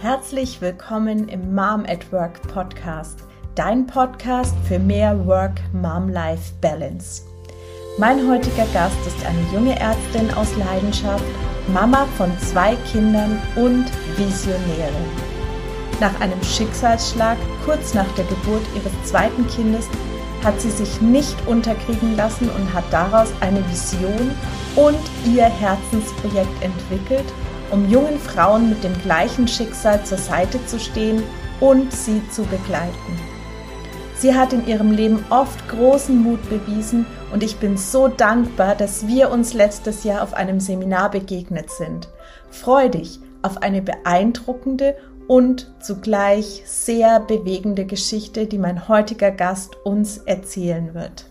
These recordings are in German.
Herzlich willkommen im Mom at Work Podcast, dein Podcast für mehr Work-Mom-Life-Balance. Mein heutiger Gast ist eine junge Ärztin aus Leidenschaft, Mama von zwei Kindern und Visionärin. Nach einem Schicksalsschlag kurz nach der Geburt ihres zweiten Kindes hat sie sich nicht unterkriegen lassen und hat daraus eine Vision und ihr Herzensprojekt entwickelt – um jungen Frauen mit dem gleichen Schicksal zur Seite zu stehen und sie zu begleiten. Sie hat in ihrem Leben oft großen Mut bewiesen und ich bin so dankbar, dass wir uns letztes Jahr auf einem Seminar begegnet sind. Freu dich auf eine beeindruckende und zugleich sehr bewegende Geschichte, die mein heutiger Gast uns erzählen wird.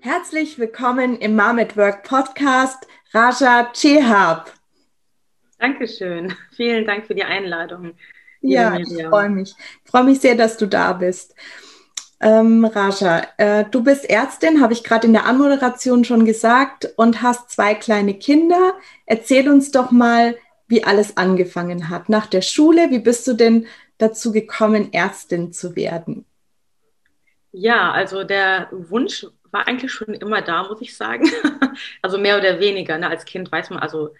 Herzlich willkommen im Mom at Work Podcast, Raja Chehab. Dankeschön. Vielen Dank für die Einladung. Ja, ich freue mich. Ich freue mich sehr, dass du da bist. Ähm, Raja, äh, du bist Ärztin, habe ich gerade in der Anmoderation schon gesagt, und hast zwei kleine Kinder. Erzähl uns doch mal, wie alles angefangen hat. Nach der Schule, wie bist du denn dazu gekommen, Ärztin zu werden? Ja, also der Wunsch war eigentlich schon immer da, muss ich sagen. also mehr oder weniger. Ne? Als Kind weiß man, also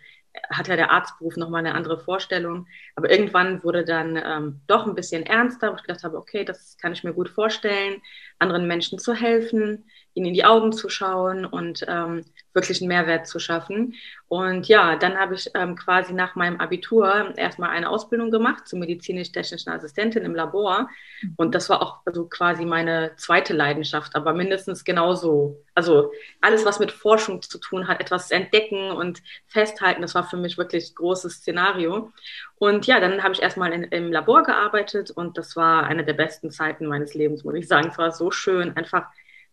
hat ja der Arztberuf nochmal eine andere Vorstellung. Aber irgendwann wurde dann ähm, doch ein bisschen ernster, wo ich gedacht habe, okay, das kann ich mir gut vorstellen, anderen Menschen zu helfen, ihnen in die Augen zu schauen und ähm, wirklich einen Mehrwert zu schaffen. Und ja, dann habe ich ähm, quasi nach meinem Abitur erstmal eine Ausbildung gemacht zur medizinisch-technischen Assistentin im Labor. Und das war auch also quasi meine zweite Leidenschaft, aber mindestens genauso. Also alles, was mit Forschung zu tun hat, etwas entdecken und festhalten, das war für mich wirklich ein großes Szenario. Und ja, dann habe ich erstmal in, im Labor gearbeitet und das war eine der besten Zeiten meines Lebens, muss ich sagen. Es war so schön, einfach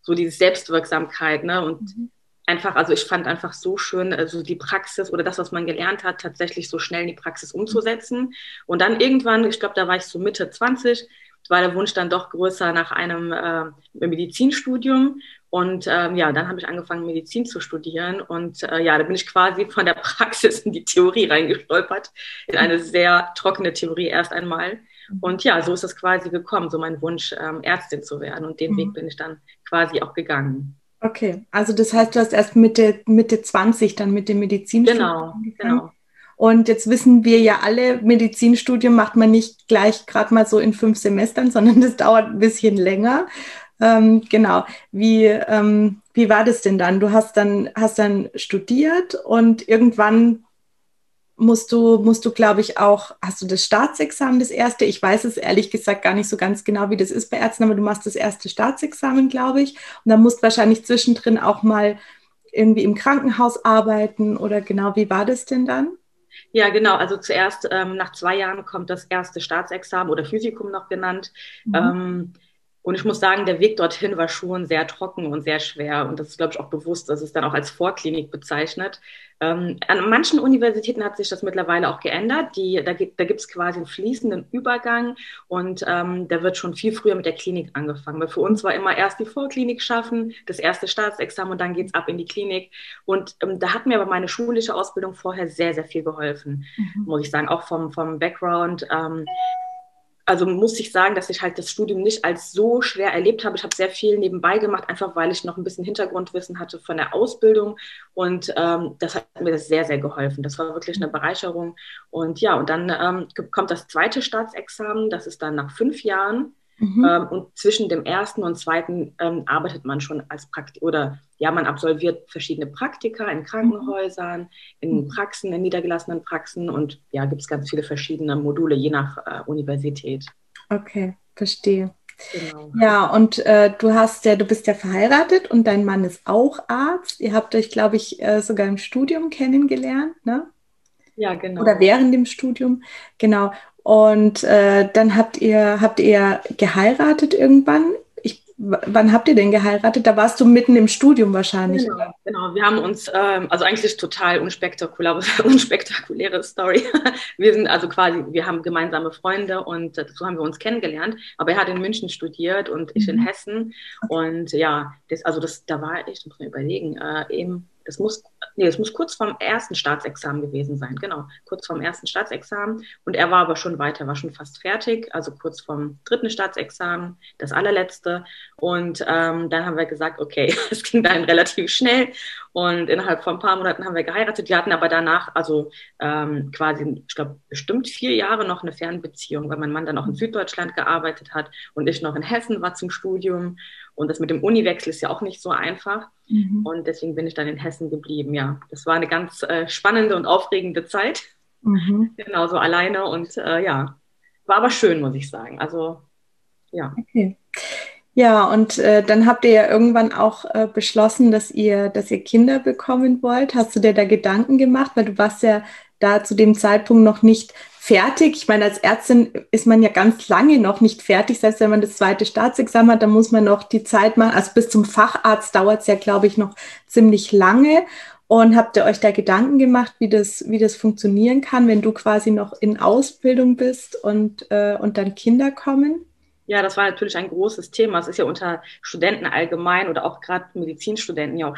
so diese Selbstwirksamkeit, ne? Und mhm einfach, also ich fand einfach so schön, also die Praxis oder das, was man gelernt hat, tatsächlich so schnell in die Praxis umzusetzen. Und dann irgendwann, ich glaube, da war ich so Mitte 20, war der Wunsch dann doch größer nach einem äh, Medizinstudium. Und ähm, ja, dann habe ich angefangen, Medizin zu studieren. Und äh, ja, da bin ich quasi von der Praxis in die Theorie reingestolpert, in eine sehr trockene Theorie erst einmal. Und ja, so ist es quasi gekommen, so mein Wunsch, ähm, Ärztin zu werden. Und den mhm. Weg bin ich dann quasi auch gegangen. Okay, also das heißt, du hast erst Mitte, Mitte 20 dann mit dem Medizinstudium Genau, angefangen. genau. Und jetzt wissen wir ja alle, Medizinstudium macht man nicht gleich gerade mal so in fünf Semestern, sondern das dauert ein bisschen länger. Ähm, genau. Wie, ähm, wie war das denn dann? Du hast dann, hast dann studiert und irgendwann musst du, musst du, glaube ich, auch, hast du das Staatsexamen, das erste? Ich weiß es ehrlich gesagt gar nicht so ganz genau, wie das ist bei Ärzten, aber du machst das erste Staatsexamen, glaube ich. Und dann musst wahrscheinlich zwischendrin auch mal irgendwie im Krankenhaus arbeiten oder genau, wie war das denn dann? Ja, genau. Also zuerst ähm, nach zwei Jahren kommt das erste Staatsexamen oder Physikum noch genannt. Mhm. Ähm, und ich muss sagen, der Weg dorthin war schon sehr trocken und sehr schwer. Und das ist, glaube ich, auch bewusst, dass es dann auch als Vorklinik bezeichnet. Ähm, an manchen Universitäten hat sich das mittlerweile auch geändert. Die, da gibt es quasi einen fließenden Übergang und ähm, da wird schon viel früher mit der Klinik angefangen. Weil für uns war immer erst die Vorklinik schaffen, das erste Staatsexamen und dann geht es ab in die Klinik. Und ähm, da hat mir aber meine schulische Ausbildung vorher sehr, sehr viel geholfen, mhm. muss ich sagen, auch vom, vom Background. Also muss ich sagen, dass ich halt das Studium nicht als so schwer erlebt habe. Ich habe sehr viel nebenbei gemacht, einfach weil ich noch ein bisschen Hintergrundwissen hatte von der Ausbildung. Und ähm, das hat mir sehr, sehr geholfen. Das war wirklich eine Bereicherung. Und ja, und dann ähm, kommt das zweite Staatsexamen. Das ist dann nach fünf Jahren. Mhm. Ähm, und zwischen dem ersten und zweiten ähm, arbeitet man schon als Praktik oder ja, man absolviert verschiedene Praktika in Krankenhäusern, in mhm. Praxen, in niedergelassenen Praxen und ja, gibt es ganz viele verschiedene Module je nach äh, Universität. Okay, verstehe. Genau. Ja, und äh, du hast ja, du bist ja verheiratet und dein Mann ist auch Arzt. Ihr habt euch, glaube ich, äh, sogar im Studium kennengelernt, ne? Ja, genau. Oder während dem Studium, genau. Und äh, dann habt ihr, habt ihr geheiratet irgendwann. Ich, wann habt ihr denn geheiratet? Da warst du mitten im Studium wahrscheinlich. Genau, genau. wir haben uns, ähm, also eigentlich total unspektakulär, unspektakuläre Story. Wir sind also quasi, wir haben gemeinsame Freunde und so haben wir uns kennengelernt. Aber er hat in München studiert und ich in mhm. Hessen. Und ja, das, also das, da war ich, muss man überlegen, äh, im das muss, nee, das muss kurz vorm ersten Staatsexamen gewesen sein, genau, kurz vorm ersten Staatsexamen. Und er war aber schon weiter, war schon fast fertig, also kurz vorm dritten Staatsexamen, das allerletzte. Und ähm, dann haben wir gesagt, okay, es ging dann relativ schnell. Und innerhalb von ein paar Monaten haben wir geheiratet. Wir hatten aber danach, also ähm, quasi, ich glaube, bestimmt vier Jahre noch eine Fernbeziehung, weil mein Mann dann auch in Süddeutschland gearbeitet hat und ich noch in Hessen war zum Studium. Und das mit dem Uniwechsel ist ja auch nicht so einfach. Mhm. Und deswegen bin ich dann in Hessen geblieben. Ja, das war eine ganz äh, spannende und aufregende Zeit. Mhm. Genau, so alleine. Und äh, ja, war aber schön, muss ich sagen. Also, ja. Okay. Ja, und äh, dann habt ihr ja irgendwann auch äh, beschlossen, dass ihr, dass ihr Kinder bekommen wollt. Hast du dir da Gedanken gemacht? Weil du warst ja da zu dem Zeitpunkt noch nicht fertig. Ich meine, als Ärztin ist man ja ganz lange noch nicht fertig. Selbst wenn man das zweite Staatsexamen hat, dann muss man noch die Zeit machen. Also bis zum Facharzt dauert es ja, glaube ich, noch ziemlich lange. Und habt ihr euch da Gedanken gemacht, wie das, wie das funktionieren kann, wenn du quasi noch in Ausbildung bist und, äh, und dann Kinder kommen? Ja, das war natürlich ein großes Thema. Es ist ja unter Studenten allgemein oder auch gerade Medizinstudenten ja auch,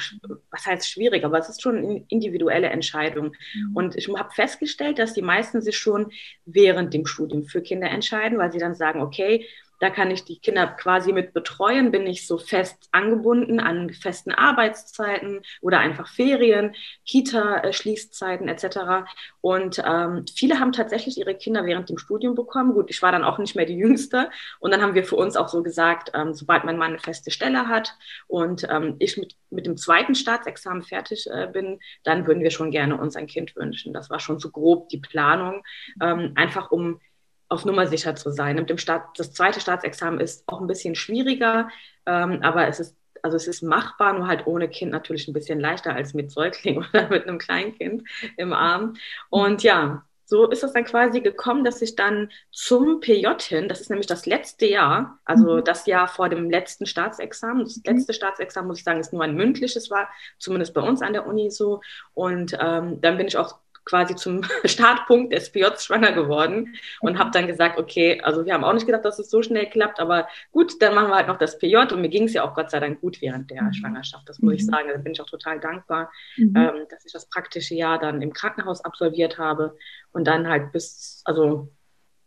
was heißt schwierig, aber es ist schon eine individuelle Entscheidung. Mhm. Und ich habe festgestellt, dass die meisten sich schon während dem Studium für Kinder entscheiden, weil sie dann sagen, okay, da kann ich die Kinder quasi mit betreuen, bin ich so fest angebunden an festen Arbeitszeiten oder einfach Ferien, Kita-Schließzeiten etc. Und ähm, viele haben tatsächlich ihre Kinder während dem Studium bekommen. Gut, ich war dann auch nicht mehr die Jüngste. Und dann haben wir für uns auch so gesagt, ähm, sobald mein Mann eine feste Stelle hat und ähm, ich mit, mit dem zweiten Staatsexamen fertig äh, bin, dann würden wir schon gerne uns ein Kind wünschen. Das war schon so grob die Planung, ähm, einfach um auf Nummer sicher zu sein. Mit dem Staat, das zweite Staatsexamen ist auch ein bisschen schwieriger, ähm, aber es ist, also es ist machbar, nur halt ohne Kind natürlich ein bisschen leichter als mit Säugling oder mit einem Kleinkind im Arm. Und ja, so ist es dann quasi gekommen, dass ich dann zum PJ hin, das ist nämlich das letzte Jahr, also mhm. das Jahr vor dem letzten Staatsexamen. Das mhm. letzte Staatsexamen, muss ich sagen, ist nur ein mündliches, war zumindest bei uns an der Uni so. Und ähm, dann bin ich auch quasi zum Startpunkt des PJs schwanger geworden und habe dann gesagt, okay, also wir haben auch nicht gedacht, dass es so schnell klappt, aber gut, dann machen wir halt noch das PJ und mir ging es ja auch Gott sei Dank gut während der mhm. Schwangerschaft. Das muss mhm. ich sagen, da bin ich auch total dankbar, mhm. ähm, dass ich das praktische Jahr dann im Krankenhaus absolviert habe und dann halt bis, also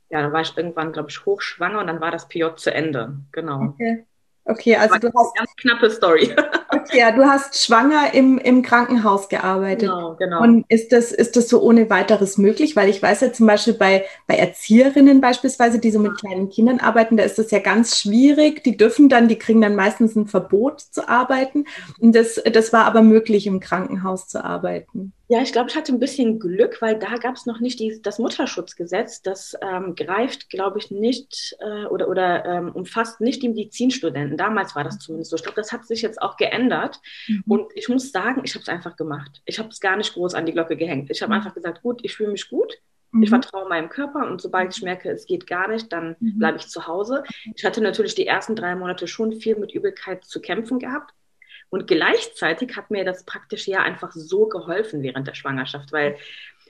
ja, dann war ich irgendwann, glaube ich, hochschwanger und dann war das PJ zu Ende. Genau. Okay. Okay, also du hast. Ganz knappe Story. Okay, ja, du hast schwanger im, im Krankenhaus gearbeitet. Genau, genau. Und ist das, ist das so ohne weiteres möglich? Weil ich weiß ja zum Beispiel bei, bei Erzieherinnen beispielsweise, die so mit kleinen Kindern arbeiten, da ist das ja ganz schwierig. Die dürfen dann, die kriegen dann meistens ein Verbot zu arbeiten. Und das, das war aber möglich, im Krankenhaus zu arbeiten. Ja, ich glaube, ich hatte ein bisschen Glück, weil da gab es noch nicht die, das Mutterschutzgesetz. Das ähm, greift, glaube ich, nicht äh, oder, oder ähm, umfasst nicht die Medizinstudenten. Damals war das zumindest so. Ich glaube, das hat sich jetzt auch geändert. Mhm. Und ich muss sagen, ich habe es einfach gemacht. Ich habe es gar nicht groß an die Glocke gehängt. Ich habe mhm. einfach gesagt, gut, ich fühle mich gut. Mhm. Ich vertraue meinem Körper und sobald ich merke, es geht gar nicht, dann mhm. bleibe ich zu Hause. Ich hatte natürlich die ersten drei Monate schon viel mit Übelkeit zu kämpfen gehabt. Und gleichzeitig hat mir das praktische Jahr einfach so geholfen während der Schwangerschaft, weil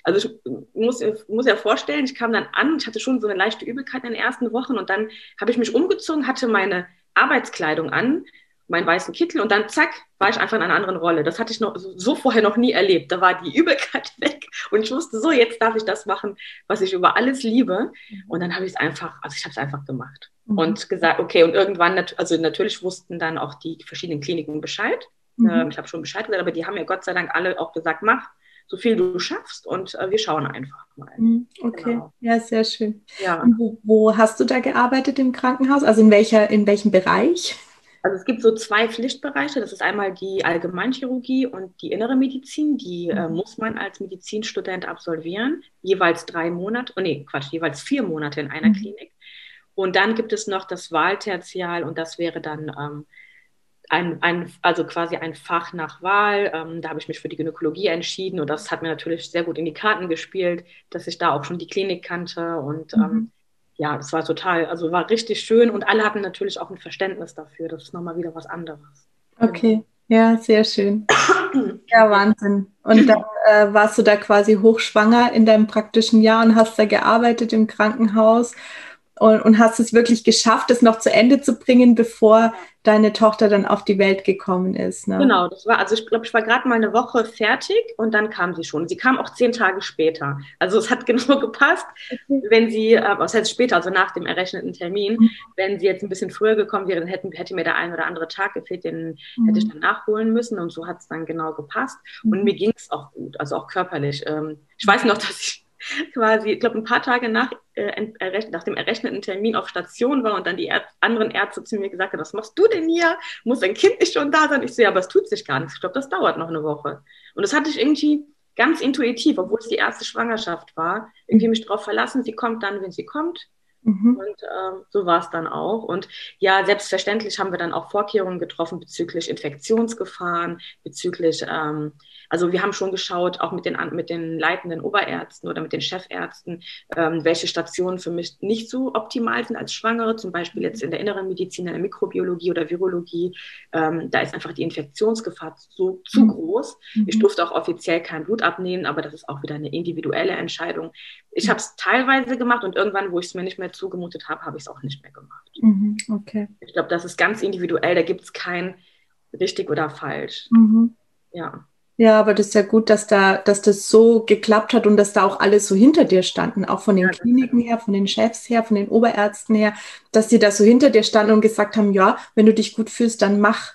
also ich muss, muss ja vorstellen, ich kam dann an, ich hatte schon so eine leichte Übelkeit in den ersten Wochen und dann habe ich mich umgezogen, hatte meine Arbeitskleidung an, meinen weißen Kittel und dann zack, war ich einfach in einer anderen Rolle. Das hatte ich noch so vorher noch nie erlebt. Da war die Übelkeit weg und ich wusste so, jetzt darf ich das machen, was ich über alles liebe. Und dann habe ich es einfach, also ich habe es einfach gemacht mhm. und gesagt, okay, und irgendwann, also natürlich wussten dann auch die verschiedenen Kliniken Bescheid. Mhm. Ähm, ich habe schon Bescheid gesagt, aber die haben ja Gott sei Dank alle auch gesagt, mach so viel du schaffst und äh, wir schauen einfach mal. Mhm, okay, genau. ja, sehr schön. Ja. Wo, wo, hast du da gearbeitet im Krankenhaus? Also in welcher, in welchem Bereich? Also es gibt so zwei Pflichtbereiche. Das ist einmal die Allgemeinchirurgie und die innere Medizin. Die äh, mhm. muss man als Medizinstudent absolvieren. Jeweils drei Monate, oh nee, Quatsch, jeweils vier Monate in einer mhm. Klinik. Und dann gibt es noch das Wahltertial und das wäre dann ähm, ein, ein, also quasi ein Fach nach Wahl. Ähm, da habe ich mich für die Gynäkologie entschieden und das hat mir natürlich sehr gut in die Karten gespielt, dass ich da auch schon die Klinik kannte und mhm. ähm, ja, das war total, also war richtig schön und alle hatten natürlich auch ein Verständnis dafür. Das ist nochmal wieder was anderes. Okay, ja, sehr schön. Ja, Wahnsinn. Und dann äh, warst du da quasi hochschwanger in deinem praktischen Jahr und hast da gearbeitet im Krankenhaus. Und, und hast es wirklich geschafft, es noch zu Ende zu bringen, bevor deine Tochter dann auf die Welt gekommen ist. Ne? Genau, das war, also ich glaube, ich war gerade mal eine Woche fertig und dann kam sie schon. Sie kam auch zehn Tage später. Also es hat genau gepasst, wenn sie, äh, was heißt später, also nach dem errechneten Termin, mhm. wenn sie jetzt ein bisschen früher gekommen wäre, dann hätten, hätte mir der ein oder andere Tag gefehlt, den mhm. hätte ich dann nachholen müssen und so hat es dann genau gepasst. Mhm. Und mir ging es auch gut, also auch körperlich. Ähm, ich weiß noch, dass ich quasi, ich glaube, ein paar Tage nach, äh, nach dem errechneten Termin auf Station war und dann die Ärz anderen Ärzte zu mir gesagt haben, was machst du denn hier? Muss dein Kind nicht schon da sein? Ich so, ja, aber es tut sich gar nichts. Ich glaube, das dauert noch eine Woche. Und das hatte ich irgendwie ganz intuitiv, obwohl es die erste Schwangerschaft war, irgendwie mich darauf verlassen, sie kommt dann, wenn sie kommt. Mhm. Und ähm, so war es dann auch. Und ja, selbstverständlich haben wir dann auch Vorkehrungen getroffen bezüglich Infektionsgefahren, bezüglich ähm, also wir haben schon geschaut, auch mit den, mit den leitenden Oberärzten oder mit den Chefärzten, ähm, welche Stationen für mich nicht so optimal sind als Schwangere, zum Beispiel jetzt in der inneren Medizin, in der Mikrobiologie oder Virologie. Ähm, da ist einfach die Infektionsgefahr so, zu mhm. groß. Mhm. Ich durfte auch offiziell kein Blut abnehmen, aber das ist auch wieder eine individuelle Entscheidung. Ich habe es teilweise gemacht und irgendwann, wo ich es mir nicht mehr zugemutet habe, habe ich es auch nicht mehr gemacht. Mhm. Okay. Ich glaube, das ist ganz individuell, da gibt es kein richtig oder falsch. Mhm. Ja. Ja, aber das ist ja gut, dass da, dass das so geklappt hat und dass da auch alle so hinter dir standen, auch von den ja, Kliniken her, von den Chefs her, von den Oberärzten her, dass die da so hinter dir standen und gesagt haben, ja, wenn du dich gut fühlst, dann mach.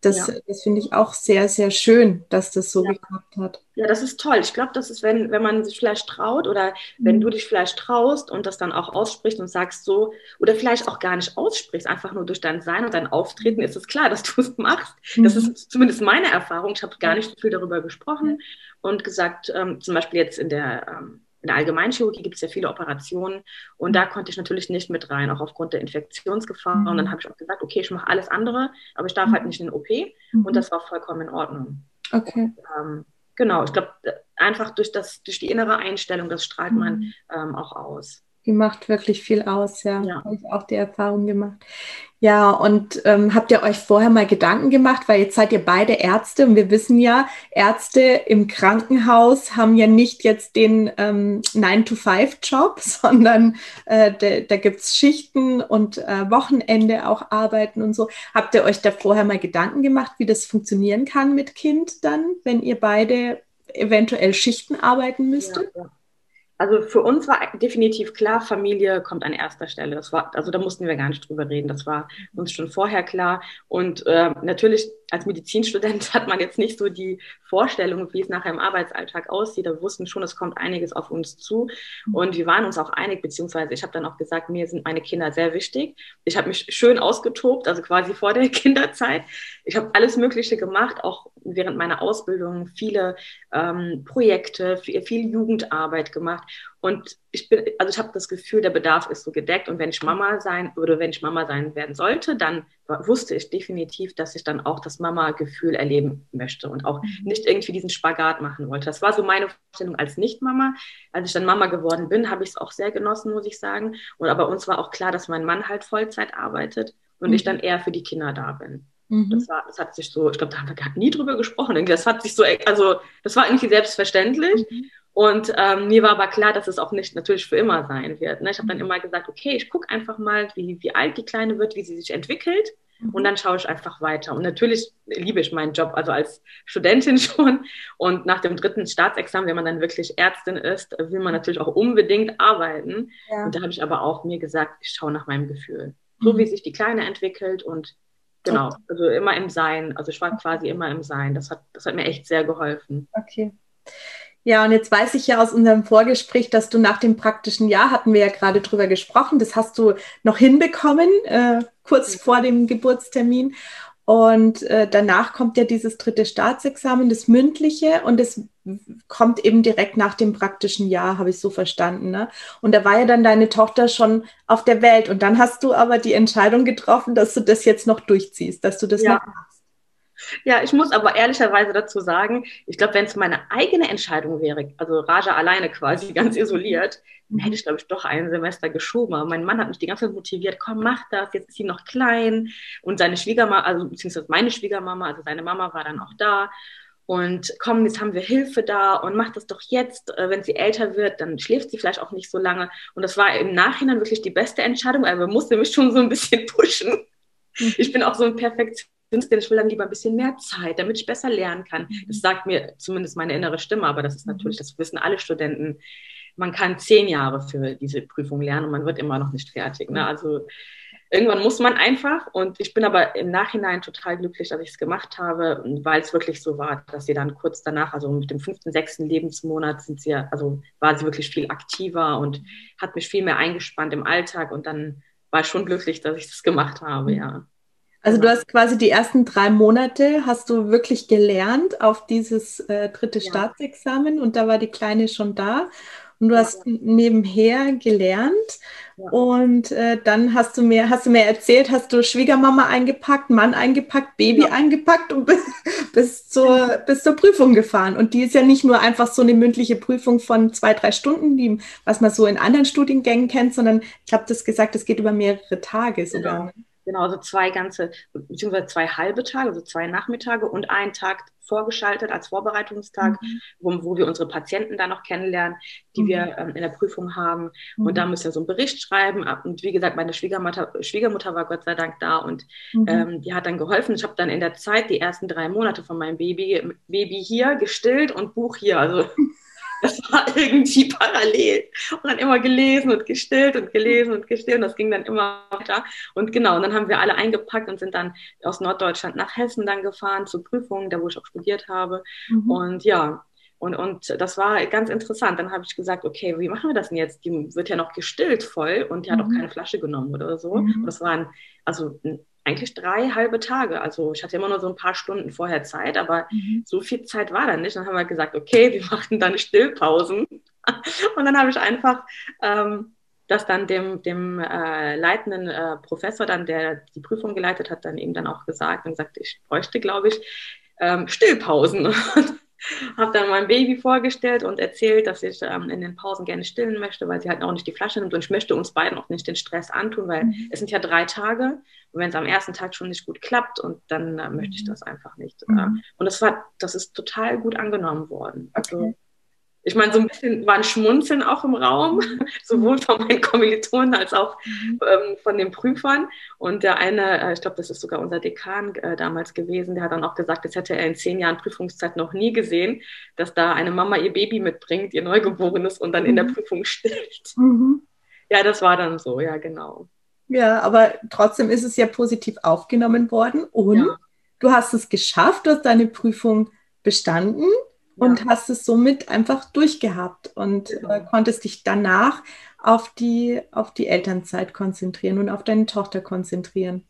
Das, ja. das finde ich auch sehr, sehr schön, dass das so ja. geklappt hat. Ja, das ist toll. Ich glaube, das ist, wenn, wenn man sich vielleicht traut oder mhm. wenn du dich vielleicht traust und das dann auch aussprichst und sagst so, oder vielleicht auch gar nicht aussprichst, einfach nur durch dein Sein und dein Auftreten ist es klar, dass du es machst. Mhm. Das ist zumindest meine Erfahrung. Ich habe gar nicht so viel darüber gesprochen und gesagt, ähm, zum Beispiel jetzt in der ähm, in der Allgemeinchirurgie gibt es ja viele Operationen und da konnte ich natürlich nicht mit rein, auch aufgrund der Infektionsgefahr. Und dann mhm. habe ich auch gesagt, okay, ich mache alles andere, aber ich darf halt nicht in den OP mhm. und das war vollkommen in Ordnung. Okay. Und, ähm, genau, ich glaube, einfach durch, das, durch die innere Einstellung, das strahlt man mhm. ähm, auch aus. Die macht wirklich viel aus, ja. ja. Habe ich auch die Erfahrung gemacht. Ja, und ähm, habt ihr euch vorher mal Gedanken gemacht, weil jetzt seid ihr beide Ärzte und wir wissen ja, Ärzte im Krankenhaus haben ja nicht jetzt den ähm, 9-to-5-Job, sondern äh, de, da gibt's Schichten und äh, Wochenende auch arbeiten und so. Habt ihr euch da vorher mal Gedanken gemacht, wie das funktionieren kann mit Kind dann, wenn ihr beide eventuell Schichten arbeiten müsstet? Ja, ja. Also für uns war definitiv klar, Familie kommt an erster Stelle. Das war, also da mussten wir gar nicht drüber reden. Das war uns schon vorher klar. Und äh, natürlich als Medizinstudent hat man jetzt nicht so die Vorstellung, wie es nachher im Arbeitsalltag aussieht. Da wussten schon, es kommt einiges auf uns zu. Und wir waren uns auch einig, beziehungsweise ich habe dann auch gesagt, mir sind meine Kinder sehr wichtig. Ich habe mich schön ausgetobt, also quasi vor der Kinderzeit. Ich habe alles Mögliche gemacht, auch während meiner Ausbildung viele ähm, Projekte, viel, viel Jugendarbeit gemacht. Und ich bin, also ich habe das Gefühl, der Bedarf ist so gedeckt. Und wenn ich Mama sein oder wenn ich Mama sein werden sollte, dann wusste ich definitiv, dass ich dann auch das Mama-Gefühl erleben möchte und auch mhm. nicht irgendwie diesen Spagat machen wollte. Das war so meine Vorstellung als Nicht-Mama. Als ich dann Mama geworden bin, habe ich es auch sehr genossen, muss ich sagen. Und aber uns war auch klar, dass mein Mann halt Vollzeit arbeitet und mhm. ich dann eher für die Kinder da bin. Mhm. Das, war, das hat sich so, ich glaube, da haben wir gar nie drüber gesprochen. Das hat sich so, also das war irgendwie selbstverständlich. Mhm. Und ähm, mir war aber klar, dass es auch nicht natürlich für immer sein wird. Ne? Ich habe dann mhm. immer gesagt, okay, ich gucke einfach mal, wie, wie alt die Kleine wird, wie sie sich entwickelt. Mhm. Und dann schaue ich einfach weiter. Und natürlich liebe ich meinen Job, also als Studentin schon. Und nach dem dritten Staatsexamen, wenn man dann wirklich Ärztin ist, will man natürlich auch unbedingt arbeiten. Ja. Und da habe ich aber auch mir gesagt, ich schaue nach meinem Gefühl. So wie mhm. sich die Kleine entwickelt und genau, also immer im Sein. Also ich war quasi immer im Sein. Das hat, das hat mir echt sehr geholfen. Okay. Ja, und jetzt weiß ich ja aus unserem Vorgespräch, dass du nach dem praktischen Jahr, hatten wir ja gerade drüber gesprochen, das hast du noch hinbekommen, äh, kurz mhm. vor dem Geburtstermin. Und äh, danach kommt ja dieses dritte Staatsexamen, das mündliche, und das kommt eben direkt nach dem praktischen Jahr, habe ich so verstanden. Ne? Und da war ja dann deine Tochter schon auf der Welt. Und dann hast du aber die Entscheidung getroffen, dass du das jetzt noch durchziehst, dass du das ja. noch machst. Ja, ich muss aber ehrlicherweise dazu sagen, ich glaube, wenn es meine eigene Entscheidung wäre, also Raja alleine quasi ganz isoliert, dann hätte ich, glaube ich, doch ein Semester geschoben. Aber mein Mann hat mich die ganze Zeit motiviert, komm, mach das, jetzt ist sie noch klein. Und seine Schwiegermama, also beziehungsweise meine Schwiegermama, also seine Mama war dann auch da. und komm, jetzt haben wir Hilfe da und mach das doch jetzt. Äh, wenn sie älter wird, dann schläft sie vielleicht auch nicht so lange. Und das war im Nachhinein wirklich die beste Entscheidung, aber man musste mich schon so ein bisschen pushen. Ich bin auch so ein Perfektionist, ich will dann lieber ein bisschen mehr Zeit, damit ich besser lernen kann. Mhm. Das sagt mir zumindest meine innere Stimme, aber das ist mhm. natürlich, das wissen alle Studenten. Man kann zehn Jahre für diese Prüfung lernen und man wird immer noch nicht fertig. Ne? Also irgendwann muss man einfach. Und ich bin aber im Nachhinein total glücklich, dass ich es gemacht habe, weil es wirklich so war, dass sie dann kurz danach, also mit dem fünften, sechsten Lebensmonat, sind sie, also war sie wirklich viel aktiver und hat mich viel mehr eingespannt im Alltag. Und dann war ich schon glücklich, dass ich das gemacht habe, ja. Also du hast quasi die ersten drei Monate, hast du wirklich gelernt auf dieses äh, dritte ja. Staatsexamen und da war die Kleine schon da und du ja. hast nebenher gelernt ja. und äh, dann hast du mir hast du mir erzählt, hast du Schwiegermama eingepackt, Mann eingepackt, Baby eingepackt und bis, bis, zur, bis zur Prüfung gefahren. Und die ist ja nicht nur einfach so eine mündliche Prüfung von zwei, drei Stunden, die, was man so in anderen Studiengängen kennt, sondern ich habe das gesagt, es geht über mehrere Tage sogar. Genau. Genau, also zwei ganze, beziehungsweise zwei halbe Tage, also zwei Nachmittage und einen Tag vorgeschaltet als Vorbereitungstag, mhm. wo, wo wir unsere Patienten dann noch kennenlernen, die mhm. wir ähm, in der Prüfung haben. Mhm. Und da müssen wir so einen Bericht schreiben. Und wie gesagt, meine Schwiegermutter, Schwiegermutter war Gott sei Dank da und mhm. ähm, die hat dann geholfen. Ich habe dann in der Zeit die ersten drei Monate von meinem Baby, Baby hier gestillt und Buch hier. Also das war irgendwie parallel. Und dann immer gelesen und gestillt und gelesen und gestillt. Und das ging dann immer weiter. Und genau, und dann haben wir alle eingepackt und sind dann aus Norddeutschland nach Hessen dann gefahren zur Prüfung, da wo ich auch studiert habe. Mhm. Und ja, und, und das war ganz interessant. Dann habe ich gesagt, okay, wie machen wir das denn jetzt? Die wird ja noch gestillt voll und die hat mhm. auch keine Flasche genommen oder so. Mhm. Das waren also eigentlich drei halbe Tage. Also ich hatte immer nur so ein paar Stunden vorher Zeit, aber mhm. so viel Zeit war dann nicht. Dann haben wir gesagt, okay, wir machen dann Stillpausen. Und dann habe ich einfach ähm, das dann dem, dem äh, leitenden äh, Professor, dann, der die Prüfung geleitet hat, dann eben dann auch gesagt und gesagt, ich bräuchte, glaube ich, ähm, Stillpausen. habe dann mein Baby vorgestellt und erzählt, dass ich ähm, in den Pausen gerne stillen möchte, weil sie halt auch nicht die Flasche nimmt und ich möchte uns beiden auch nicht den Stress antun, weil mhm. es sind ja drei Tage und wenn es am ersten Tag schon nicht gut klappt und dann äh, möchte ich mhm. das einfach nicht. Mhm. Äh, und das war, das ist total gut angenommen worden. Also okay. Ich meine, so ein bisschen war ein Schmunzeln auch im Raum, sowohl von meinen Kommilitonen als auch mhm. ähm, von den Prüfern. Und der eine, äh, ich glaube, das ist sogar unser Dekan äh, damals gewesen, der hat dann auch gesagt, das hätte er in zehn Jahren Prüfungszeit noch nie gesehen, dass da eine Mama ihr Baby mitbringt, ihr Neugeborenes und dann in der mhm. Prüfung stillt. Mhm. Ja, das war dann so, ja, genau. Ja, aber trotzdem ist es ja positiv aufgenommen worden und ja. du hast es geschafft, du hast deine Prüfung bestanden und hast es somit einfach durchgehabt und genau. äh, konntest dich danach auf die, auf die Elternzeit konzentrieren und auf deine Tochter konzentrieren.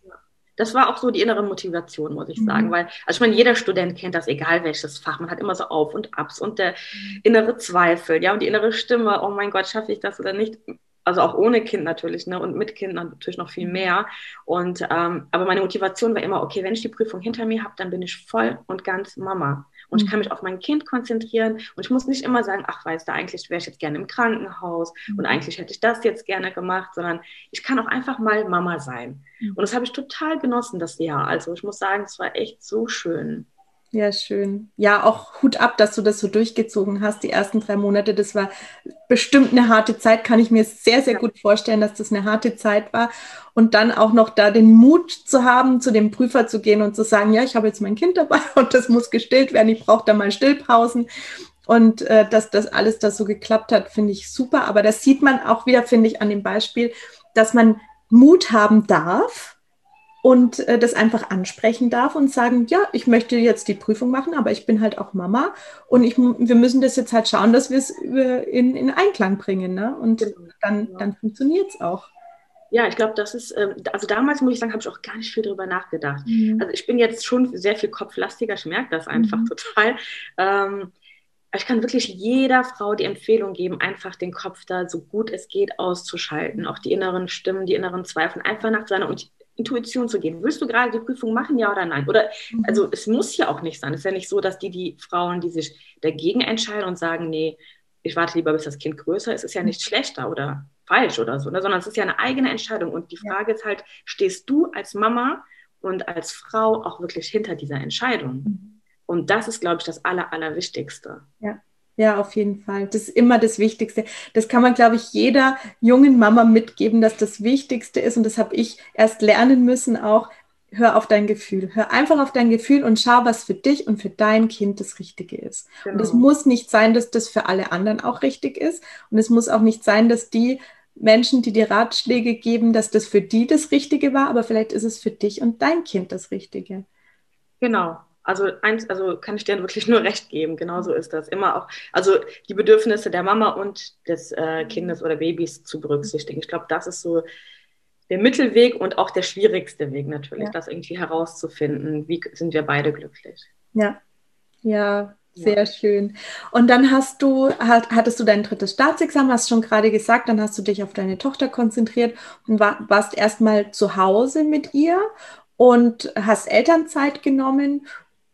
Das war auch so die innere Motivation, muss ich mhm. sagen, weil, also ich meine, jeder Student kennt das, egal welches Fach, man hat immer so Auf und Abs und der innere Zweifel, ja, und die innere Stimme, oh mein Gott, schaffe ich das oder nicht? Also auch ohne Kind natürlich, ne, und mit Kind natürlich noch viel mhm. mehr. Und, ähm, aber meine Motivation war immer, okay, wenn ich die Prüfung hinter mir habe, dann bin ich voll und ganz Mama und ich mhm. kann mich auf mein Kind konzentrieren und ich muss nicht immer sagen, ach, weißt du, eigentlich wäre ich jetzt gerne im Krankenhaus und mhm. eigentlich hätte ich das jetzt gerne gemacht, sondern ich kann auch einfach mal Mama sein. Mhm. Und das habe ich total genossen, das Jahr. Also ich muss sagen, es war echt so schön. Ja, schön. Ja, auch Hut ab, dass du das so durchgezogen hast, die ersten drei Monate. Das war bestimmt eine harte Zeit, kann ich mir sehr, sehr gut vorstellen, dass das eine harte Zeit war. Und dann auch noch da den Mut zu haben, zu dem Prüfer zu gehen und zu sagen, ja, ich habe jetzt mein Kind dabei und das muss gestillt werden, ich brauche da mal Stillpausen. Und äh, dass das alles das so geklappt hat, finde ich super. Aber das sieht man auch wieder, finde ich, an dem Beispiel, dass man Mut haben darf, und äh, das einfach ansprechen darf und sagen, ja, ich möchte jetzt die Prüfung machen, aber ich bin halt auch Mama und ich, wir müssen das jetzt halt schauen, dass wir es in, in Einklang bringen. Ne? Und genau. dann, dann funktioniert es auch. Ja, ich glaube, das ist, ähm, also damals muss ich sagen, habe ich auch gar nicht viel darüber nachgedacht. Mhm. Also ich bin jetzt schon sehr viel kopflastiger, ich merke das einfach mhm. total. Ähm, ich kann wirklich jeder Frau die Empfehlung geben, einfach den Kopf da so gut es geht auszuschalten, auch die inneren Stimmen, die inneren Zweifel, einfach nach seiner Intuition zu gehen. Willst du gerade die Prüfung machen, ja oder nein? Oder mhm. also es muss ja auch nicht sein. Es ist ja nicht so, dass die die Frauen, die sich dagegen entscheiden und sagen, nee, ich warte lieber, bis das Kind größer ist, ist ja nicht schlechter oder falsch oder so, ne? sondern es ist ja eine eigene Entscheidung. Und die Frage ist halt, stehst du als Mama und als Frau auch wirklich hinter dieser Entscheidung? Mhm. Und das ist, glaube ich, das Aller, Allerwichtigste. Ja. Ja, auf jeden Fall. Das ist immer das Wichtigste. Das kann man, glaube ich, jeder jungen Mama mitgeben, dass das Wichtigste ist. Und das habe ich erst lernen müssen auch. Hör auf dein Gefühl. Hör einfach auf dein Gefühl und schau, was für dich und für dein Kind das Richtige ist. Genau. Und es muss nicht sein, dass das für alle anderen auch richtig ist. Und es muss auch nicht sein, dass die Menschen, die dir Ratschläge geben, dass das für die das Richtige war, aber vielleicht ist es für dich und dein Kind das Richtige. Genau. Also eins, also kann ich dir wirklich nur recht geben. Genauso ist das immer auch. Also die Bedürfnisse der Mama und des äh, Kindes oder Babys zu berücksichtigen. Ich glaube, das ist so der Mittelweg und auch der schwierigste Weg natürlich, ja. das irgendwie herauszufinden. Wie sind wir beide glücklich? Ja, ja, sehr schön. Und dann hast du, hattest du dein drittes Staatsexamen, hast schon gerade gesagt, dann hast du dich auf deine Tochter konzentriert und war, warst erstmal zu Hause mit ihr und hast Elternzeit genommen.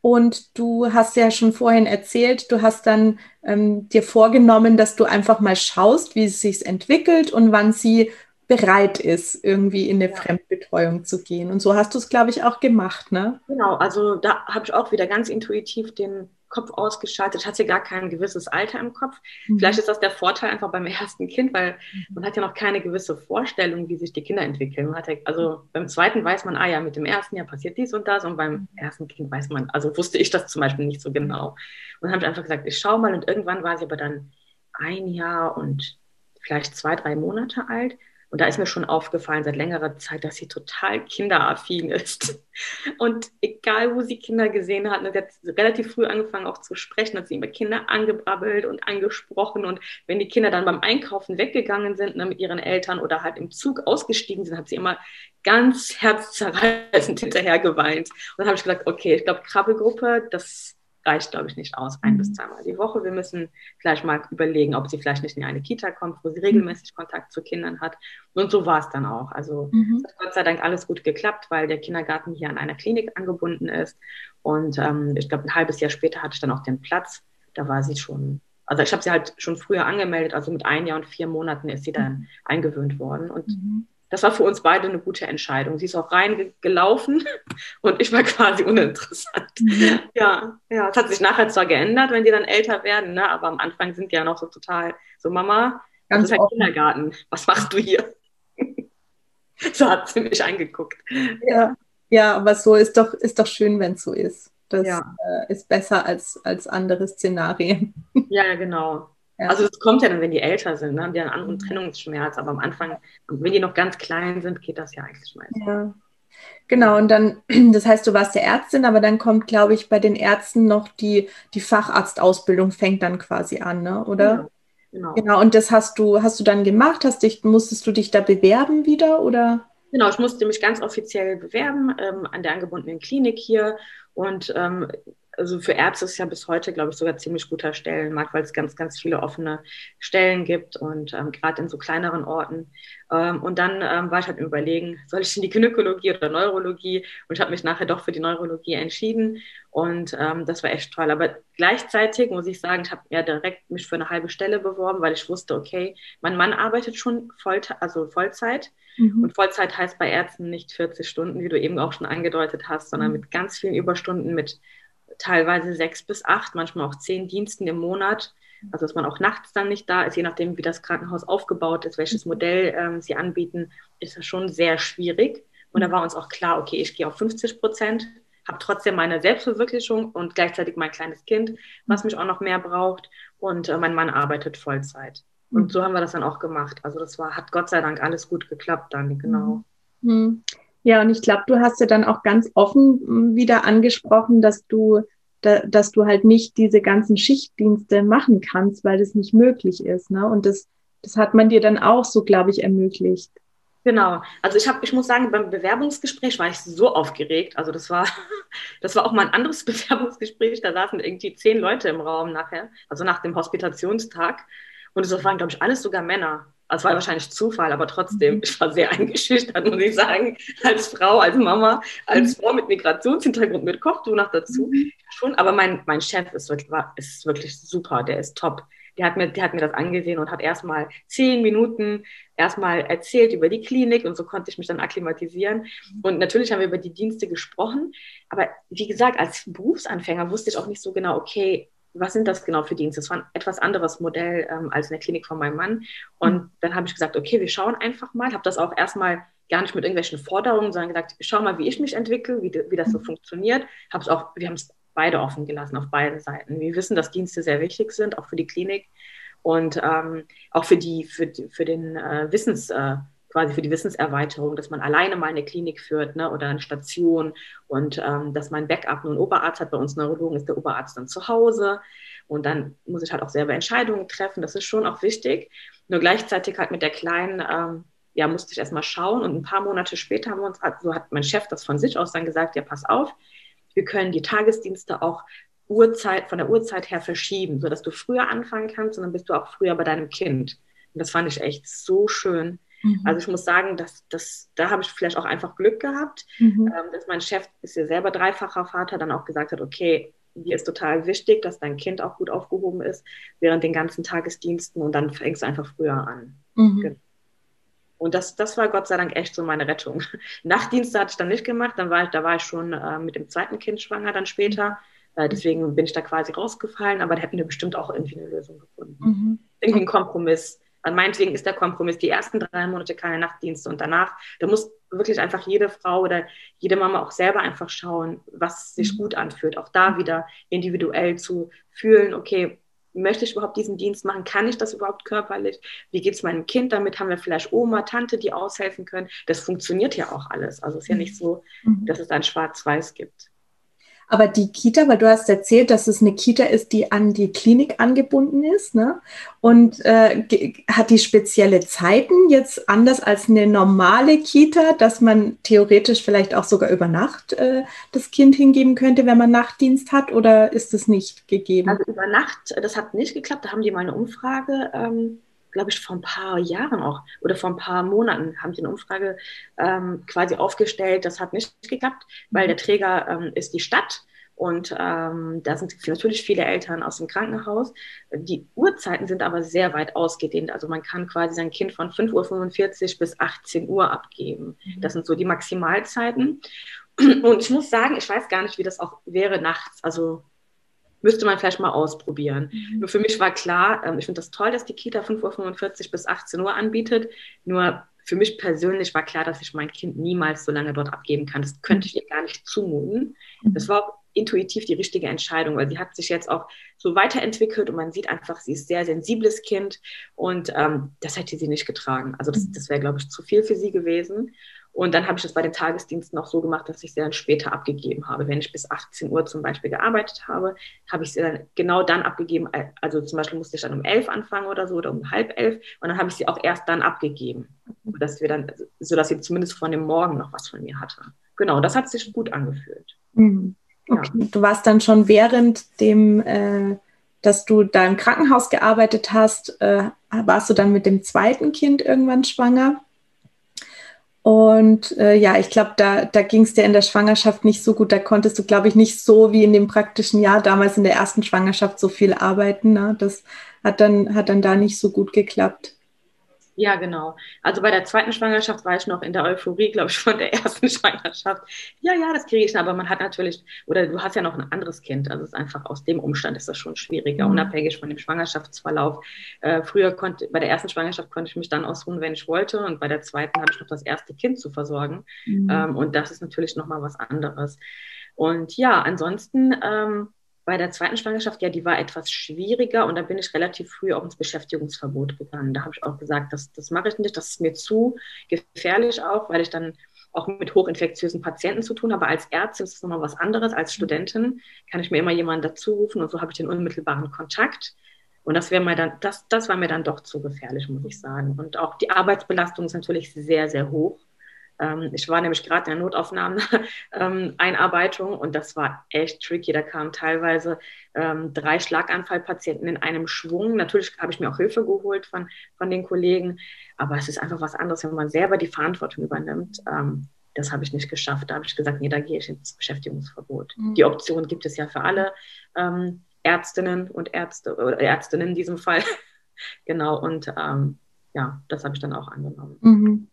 Und du hast ja schon vorhin erzählt, du hast dann ähm, dir vorgenommen, dass du einfach mal schaust, wie es sich entwickelt und wann sie bereit ist, irgendwie in eine ja. Fremdbetreuung zu gehen. Und so hast du es, glaube ich, auch gemacht, ne? Genau, also da habe ich auch wieder ganz intuitiv den Kopf ausgeschaltet. Hatte gar kein gewisses Alter im Kopf. Mhm. Vielleicht ist das der Vorteil einfach beim ersten Kind, weil mhm. man hat ja noch keine gewisse Vorstellung, wie sich die Kinder entwickeln. Man hat ja, also beim zweiten weiß man, ah ja, mit dem ersten Jahr passiert dies und das und beim mhm. ersten Kind weiß man, also wusste ich das zum Beispiel nicht so genau. Und dann habe ich einfach gesagt, ich schaue mal und irgendwann war sie aber dann ein Jahr und vielleicht zwei, drei Monate alt. Und da ist mir schon aufgefallen seit längerer Zeit, dass sie total kinderaffin ist. Und egal, wo sie Kinder gesehen hat, ne, sie hat relativ früh angefangen auch zu sprechen, hat sie immer Kinder angebrabbelt und angesprochen. Und wenn die Kinder dann beim Einkaufen weggegangen sind ne, mit ihren Eltern oder halt im Zug ausgestiegen sind, hat sie immer ganz herzzerreißend hinterher geweint. Und dann habe ich gesagt, okay, ich glaube, Krabbelgruppe, das reicht, glaube ich, nicht aus, ein bis mhm. zweimal die Woche. Wir müssen vielleicht mal überlegen, ob sie vielleicht nicht in eine Kita kommt, wo sie mhm. regelmäßig Kontakt zu Kindern hat. Und so war es dann auch. Also mhm. es hat Gott sei Dank alles gut geklappt, weil der Kindergarten hier an einer Klinik angebunden ist. Und ähm, ich glaube, ein halbes Jahr später hatte ich dann auch den Platz. Da war sie schon, also ich habe sie halt schon früher angemeldet, also mit ein Jahr und vier Monaten ist sie dann mhm. eingewöhnt worden. Und mhm das war für uns beide eine gute Entscheidung. Sie ist auch reingelaufen und ich war quasi uninteressant. Mhm. Ja, ja, es hat sich nachher zwar geändert, wenn die dann älter werden, ne? aber am Anfang sind die ja noch so total so, Mama, Ganz das ist ein Kindergarten. Was machst du hier? so hat sie mich angeguckt. Ja, ja aber so ist doch, ist doch schön, wenn es so ist. Das ja. äh, ist besser als, als andere Szenarien. Ja, genau. Ja. Also es kommt ja dann, wenn die älter sind, ne? haben die einen anderen mhm. Trennungsschmerz. Aber am Anfang, wenn die noch ganz klein sind, geht das ja eigentlich meistens. Ja. Genau, und dann, das heißt, du warst ja Ärztin, aber dann kommt, glaube ich, bei den Ärzten noch die, die Facharztausbildung fängt dann quasi an, ne? oder? Genau. Genau. genau, und das hast du, hast du dann gemacht? Hast dich, musstest du dich da bewerben wieder oder? Genau, ich musste mich ganz offiziell bewerben ähm, an der angebundenen Klinik hier und ähm, also für Ärzte ist ja bis heute, glaube ich, sogar ziemlich guter Stellenmarkt, weil es ganz, ganz viele offene Stellen gibt und ähm, gerade in so kleineren Orten. Ähm, und dann ähm, war ich halt im Überlegen, soll ich in die Gynäkologie oder Neurologie? Und ich habe mich nachher doch für die Neurologie entschieden und ähm, das war echt toll. Aber gleichzeitig muss ich sagen, ich habe ja direkt mich für eine halbe Stelle beworben, weil ich wusste, okay, mein Mann arbeitet schon voll, also Vollzeit. Mhm. Und Vollzeit heißt bei Ärzten nicht 40 Stunden, wie du eben auch schon angedeutet hast, sondern mhm. mit ganz vielen Überstunden, mit teilweise sechs bis acht, manchmal auch zehn Diensten im Monat. Also dass man auch nachts dann nicht da ist, je nachdem, wie das Krankenhaus aufgebaut ist, welches Modell ähm, sie anbieten, ist das schon sehr schwierig. Und da war uns auch klar, okay, ich gehe auf 50 Prozent, habe trotzdem meine Selbstverwirklichung und gleichzeitig mein kleines Kind, was mich auch noch mehr braucht. Und äh, mein Mann arbeitet Vollzeit. Und so haben wir das dann auch gemacht. Also das war, hat Gott sei Dank alles gut geklappt dann, genau. Mhm. Ja, und ich glaube, du hast ja dann auch ganz offen hm, wieder angesprochen, dass du, da, dass du halt nicht diese ganzen Schichtdienste machen kannst, weil das nicht möglich ist. Ne? Und das, das hat man dir dann auch so, glaube ich, ermöglicht. Genau. Also ich habe, ich muss sagen, beim Bewerbungsgespräch war ich so aufgeregt. Also das war, das war auch mal ein anderes Bewerbungsgespräch. Da saßen irgendwie zehn Leute im Raum nachher, also nach dem Hospitationstag. Und es waren, glaube ich, alles sogar Männer. Das war wahrscheinlich Zufall, aber trotzdem, mhm. ich war sehr eingeschüchtert, muss ich sagen, als Frau, als Mama, als mhm. Frau mit Migrationshintergrund, mit Kochtuch noch dazu. Mhm. Schon, aber mein, mein Chef ist wirklich, ist wirklich super, der ist top. Der hat, mir, der hat mir das angesehen und hat erstmal zehn Minuten erstmal erzählt über die Klinik und so konnte ich mich dann akklimatisieren. Und natürlich haben wir über die Dienste gesprochen. Aber wie gesagt, als Berufsanfänger wusste ich auch nicht so genau, okay, was sind das genau für Dienste? Das war ein etwas anderes Modell ähm, als in der Klinik von meinem Mann. Und mhm. dann habe ich gesagt, okay, wir schauen einfach mal. Habe das auch erstmal gar nicht mit irgendwelchen Forderungen, sondern gesagt, schau mal, wie ich mich entwickle, wie, wie das so mhm. funktioniert. Hab's auch, wir haben es beide offen gelassen auf beiden Seiten. Wir wissen, dass Dienste sehr wichtig sind, auch für die Klinik und ähm, auch für die, für, für den äh, Wissens, äh, quasi für die Wissenserweiterung, dass man alleine mal eine Klinik führt ne, oder eine Station und ähm, dass man Backup nur einen Oberarzt hat. Bei uns Neurologen ist der Oberarzt dann zu Hause und dann muss ich halt auch selber Entscheidungen treffen. Das ist schon auch wichtig. Nur gleichzeitig halt mit der Kleinen, ähm, ja, musste ich erstmal schauen und ein paar Monate später haben wir uns, so hat mein Chef das von sich aus dann gesagt, ja, pass auf, wir können die Tagesdienste auch Uhrzeit, von der Uhrzeit her verschieben, sodass du früher anfangen kannst und dann bist du auch früher bei deinem Kind. Und das fand ich echt so schön. Mhm. Also ich muss sagen, dass, dass, da habe ich vielleicht auch einfach Glück gehabt, mhm. ähm, dass mein Chef, ist ja selber dreifacher Vater, dann auch gesagt hat, okay, dir ist total wichtig, dass dein Kind auch gut aufgehoben ist während den ganzen Tagesdiensten und dann fängst du einfach früher an. Mhm. Genau. Und das, das war Gott sei Dank echt so meine Rettung. Nachtdienste hatte ich dann nicht gemacht, dann war ich, da war ich schon äh, mit dem zweiten Kind schwanger dann später. Äh, deswegen bin ich da quasi rausgefallen, aber da hätten wir bestimmt auch irgendwie eine Lösung gefunden. Mhm. Irgendwie ein Kompromiss. Und meinetwegen ist der Kompromiss die ersten drei Monate keine Nachtdienste und danach, da muss wirklich einfach jede Frau oder jede Mama auch selber einfach schauen, was sich mhm. gut anfühlt. Auch da wieder individuell zu fühlen, okay, möchte ich überhaupt diesen Dienst machen? Kann ich das überhaupt körperlich? Wie geht es meinem Kind damit? Haben wir vielleicht Oma, Tante, die aushelfen können? Das funktioniert ja auch alles. Also es ist ja nicht so, mhm. dass es dann schwarz-weiß gibt. Aber die Kita, weil du hast erzählt, dass es eine Kita ist, die an die Klinik angebunden ist, ne? Und äh, hat die spezielle Zeiten jetzt anders als eine normale Kita, dass man theoretisch vielleicht auch sogar über Nacht äh, das Kind hingeben könnte, wenn man Nachtdienst hat, oder ist das nicht gegeben? Also über Nacht, das hat nicht geklappt. Da haben die mal eine Umfrage ähm, glaube ich, vor ein paar Jahren auch oder vor ein paar Monaten haben sie eine Umfrage ähm, quasi aufgestellt. Das hat nicht geklappt, weil mhm. der Träger ähm, ist die Stadt. Und ähm, da sind natürlich viele Eltern aus dem Krankenhaus. Die Uhrzeiten sind aber sehr weit ausgedehnt. Also man kann quasi sein Kind von 5.45 Uhr bis 18 Uhr abgeben. Mhm. Das sind so die Maximalzeiten. Und ich muss sagen, ich weiß gar nicht, wie das auch wäre nachts. Also müsste man vielleicht mal ausprobieren. Mhm. Nur für mich war klar, ähm, ich finde das toll, dass die Kita 5.45 Uhr bis 18 Uhr anbietet. Nur für mich persönlich war klar, dass ich mein Kind niemals so lange dort abgeben kann. Das könnte ich ihr gar nicht zumuten. Mhm. Das war auch intuitiv die richtige Entscheidung, weil sie hat sich jetzt auch so weiterentwickelt und man sieht einfach, sie ist sehr sensibles Kind und ähm, das hätte sie nicht getragen. Also das, mhm. das wäre, glaube ich, zu viel für sie gewesen. Und dann habe ich das bei den Tagesdiensten auch so gemacht, dass ich sie dann später abgegeben habe. Wenn ich bis 18 Uhr zum Beispiel gearbeitet habe, habe ich sie dann genau dann abgegeben. Also zum Beispiel musste ich dann um elf anfangen oder so oder um halb elf. Und dann habe ich sie auch erst dann abgegeben, dass wir dann, sodass sie zumindest von dem Morgen noch was von mir hatte. Genau, das hat sich gut angefühlt. Mhm. Okay. Ja. Du warst dann schon während dem, äh, dass du da im Krankenhaus gearbeitet hast, äh, warst du dann mit dem zweiten Kind irgendwann schwanger? Und äh, ja, ich glaube, da, da ging es dir in der Schwangerschaft nicht so gut. Da konntest du, glaube ich, nicht so wie in dem praktischen Jahr damals in der ersten Schwangerschaft so viel arbeiten. Ne? Das hat dann, hat dann da nicht so gut geklappt. Ja, genau. Also bei der zweiten Schwangerschaft war ich noch in der Euphorie, glaube ich, von der ersten Schwangerschaft. Ja, ja, das kriege ich, aber man hat natürlich, oder du hast ja noch ein anderes Kind, also es ist einfach aus dem Umstand ist das schon schwieriger, mhm. unabhängig von dem Schwangerschaftsverlauf. Äh, früher konnte, bei der ersten Schwangerschaft konnte ich mich dann ausruhen, wenn ich wollte, und bei der zweiten habe ich noch das erste Kind zu versorgen. Mhm. Ähm, und das ist natürlich nochmal was anderes. Und ja, ansonsten, ähm, bei der zweiten Schwangerschaft, ja, die war etwas schwieriger und da bin ich relativ früh auch ins Beschäftigungsverbot gegangen. Da habe ich auch gesagt, das, das mache ich nicht, das ist mir zu gefährlich auch, weil ich dann auch mit hochinfektiösen Patienten zu tun habe. Als Ärztin ist es nochmal was anderes. Als Studentin kann ich mir immer jemanden dazu rufen und so habe ich den unmittelbaren Kontakt. Und das mir dann, das, das war mir dann doch zu gefährlich, muss ich sagen. Und auch die Arbeitsbelastung ist natürlich sehr, sehr hoch. Ähm, ich war nämlich gerade in der Notaufnahmen-Einarbeitung ähm, und das war echt tricky. Da kamen teilweise ähm, drei Schlaganfallpatienten in einem Schwung. Natürlich habe ich mir auch Hilfe geholt von, von den Kollegen, aber es ist einfach was anderes, wenn man selber die Verantwortung übernimmt. Ähm, das habe ich nicht geschafft. Da habe ich gesagt, nee, da gehe ich ins Beschäftigungsverbot. Mhm. Die Option gibt es ja für alle ähm, Ärztinnen und Ärzte, oder Ärztinnen in diesem Fall. genau, und ja, das habe ich dann auch angenommen. Mhm.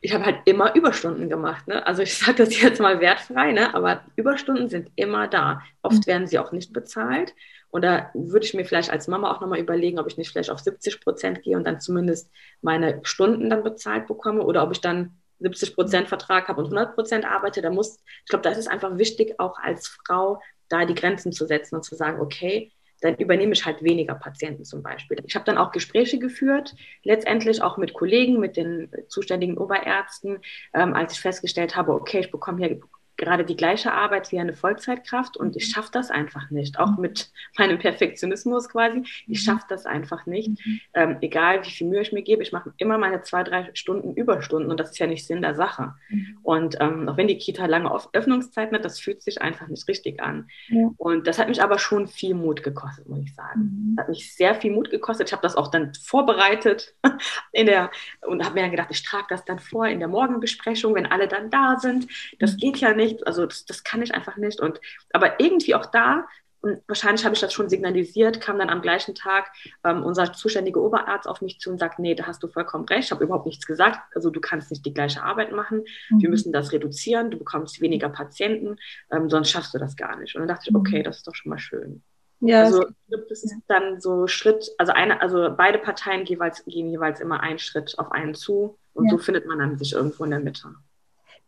Ich habe halt immer Überstunden gemacht. Ne? Also ich sage das jetzt mal wertfrei, ne? aber Überstunden sind immer da. Oft mhm. werden sie auch nicht bezahlt. Und da würde ich mir vielleicht als Mama auch nochmal überlegen, ob ich nicht vielleicht auf 70 Prozent gehe und dann zumindest meine Stunden dann bezahlt bekomme oder ob ich dann 70 Prozent Vertrag habe und 100 Prozent arbeite. Da muss, ich glaube, da ist es einfach wichtig, auch als Frau da die Grenzen zu setzen und zu sagen, okay, dann übernehme ich halt weniger Patienten zum Beispiel. Ich habe dann auch Gespräche geführt, letztendlich auch mit Kollegen, mit den zuständigen Oberärzten, ähm, als ich festgestellt habe, okay, ich bekomme hier gerade die gleiche Arbeit wie eine Vollzeitkraft und ich schaffe das einfach nicht. Auch mit meinem Perfektionismus quasi. Ich schaffe das einfach nicht. Mhm. Ähm, egal wie viel Mühe ich mir gebe, ich mache immer meine zwei, drei Stunden Überstunden und das ist ja nicht Sinn der Sache. Mhm. Und ähm, auch wenn die Kita lange Öffnungszeiten hat, das fühlt sich einfach nicht richtig an. Ja. Und das hat mich aber schon viel Mut gekostet, muss ich sagen. Mhm. Das hat mich sehr viel Mut gekostet. Ich habe das auch dann vorbereitet in der, und habe mir dann gedacht, ich trage das dann vor in der Morgenbesprechung, wenn alle dann da sind. Das mhm. geht ja nicht nicht, also das, das kann ich einfach nicht. Und aber irgendwie auch da, und wahrscheinlich habe ich das schon signalisiert, kam dann am gleichen Tag ähm, unser zuständiger Oberarzt auf mich zu und sagt, nee, da hast du vollkommen recht, ich habe überhaupt nichts gesagt. Also du kannst nicht die gleiche Arbeit machen, mhm. wir müssen das reduzieren, du bekommst weniger Patienten, ähm, sonst schaffst du das gar nicht. Und dann dachte ich, mhm. okay, das ist doch schon mal schön. Ja, also gibt es dann so Schritt, also eine, also beide Parteien jeweils, gehen jeweils immer einen Schritt auf einen zu und ja. so findet man dann sich irgendwo in der Mitte.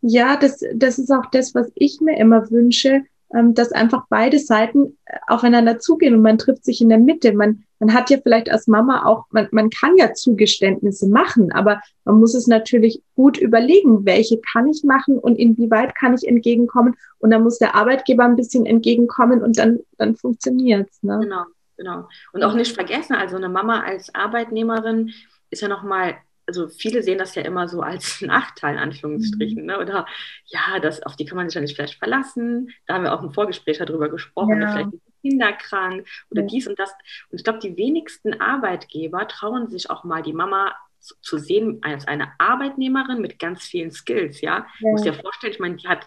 Ja, das, das ist auch das, was ich mir immer wünsche, ähm, dass einfach beide Seiten äh, aufeinander zugehen und man trifft sich in der Mitte. Man, man hat ja vielleicht als Mama auch, man, man kann ja Zugeständnisse machen, aber man muss es natürlich gut überlegen, welche kann ich machen und inwieweit kann ich entgegenkommen. Und dann muss der Arbeitgeber ein bisschen entgegenkommen und dann, dann funktioniert's. Ne? Genau, genau. Und auch nicht vergessen, also eine Mama als Arbeitnehmerin ist ja nochmal also viele sehen das ja immer so als Nachteil, in Anführungsstrichen, mhm. ne? oder ja, das, auf die kann man sich ja nicht vielleicht verlassen. Da haben wir auch im Vorgespräch darüber gesprochen, ja. vielleicht sind Kinder krank oder ja. dies und das. Und ich glaube, die wenigsten Arbeitgeber trauen sich auch mal die Mama zu, zu sehen als eine Arbeitnehmerin mit ganz vielen Skills, ja. ja. Ich muss dir vorstellen, ich meine, die hat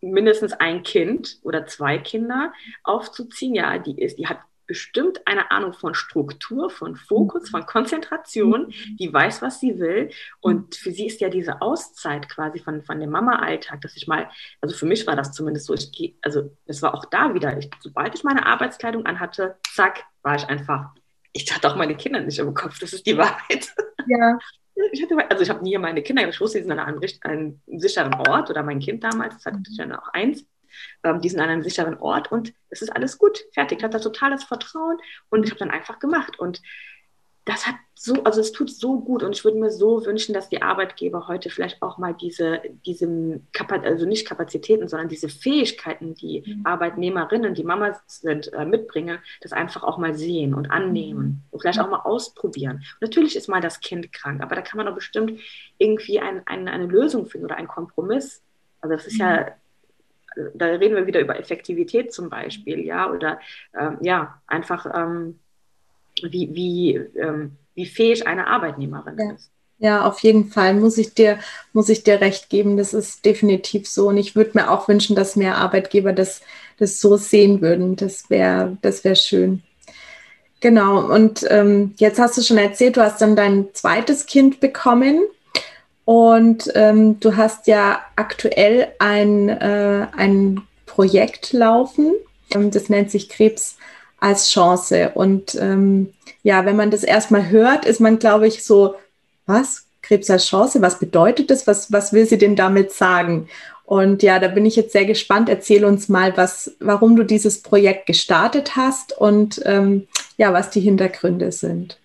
mindestens ein Kind oder zwei Kinder aufzuziehen, ja, die ist, die hat bestimmt eine Ahnung von Struktur, von Fokus, von Konzentration, mhm. die weiß, was sie will. Und für sie ist ja diese Auszeit quasi von, von dem Mama-Alltag, dass ich mal, also für mich war das zumindest so, ich gehe, also es war auch da wieder, ich, sobald ich meine Arbeitskleidung anhatte, zack, war ich einfach, ich hatte auch meine Kinder nicht im Kopf, das ist die Wahrheit. Ja. Ich hatte, also ich habe nie meine Kinder, ich wusste, sie sind an einem, einem sicheren Ort oder mein Kind damals, das hatte ich ja noch eins ähm, die sind an einem sicheren Ort und es ist alles gut, fertig. Ich hatte totales Vertrauen und ich habe dann einfach gemacht. Und das hat so, also es tut so gut und ich würde mir so wünschen, dass die Arbeitgeber heute vielleicht auch mal diese, diese also nicht Kapazitäten, sondern diese Fähigkeiten, die mhm. Arbeitnehmerinnen, die Mamas sind, äh, mitbringen, das einfach auch mal sehen und annehmen mhm. und vielleicht auch mal ausprobieren. Und natürlich ist mal das Kind krank, aber da kann man doch bestimmt irgendwie ein, ein, eine Lösung finden oder einen Kompromiss. Also das ist mhm. ja da reden wir wieder über Effektivität zum Beispiel, ja, oder ähm, ja, einfach ähm, wie, wie, ähm, wie fähig eine Arbeitnehmerin ja. ist. Ja, auf jeden Fall muss ich dir, muss ich dir recht geben. Das ist definitiv so. Und ich würde mir auch wünschen, dass mehr Arbeitgeber das, das so sehen würden. Das wäre, das wäre schön. Genau. Und ähm, jetzt hast du schon erzählt, du hast dann dein zweites Kind bekommen. Und ähm, du hast ja aktuell ein, äh, ein Projekt laufen, ähm, das nennt sich Krebs als Chance. Und ähm, ja, wenn man das erstmal hört, ist man, glaube ich, so, was? Krebs als Chance? Was bedeutet das? Was, was will sie denn damit sagen? Und ja, da bin ich jetzt sehr gespannt. Erzähl uns mal, was, warum du dieses Projekt gestartet hast und ähm, ja, was die Hintergründe sind.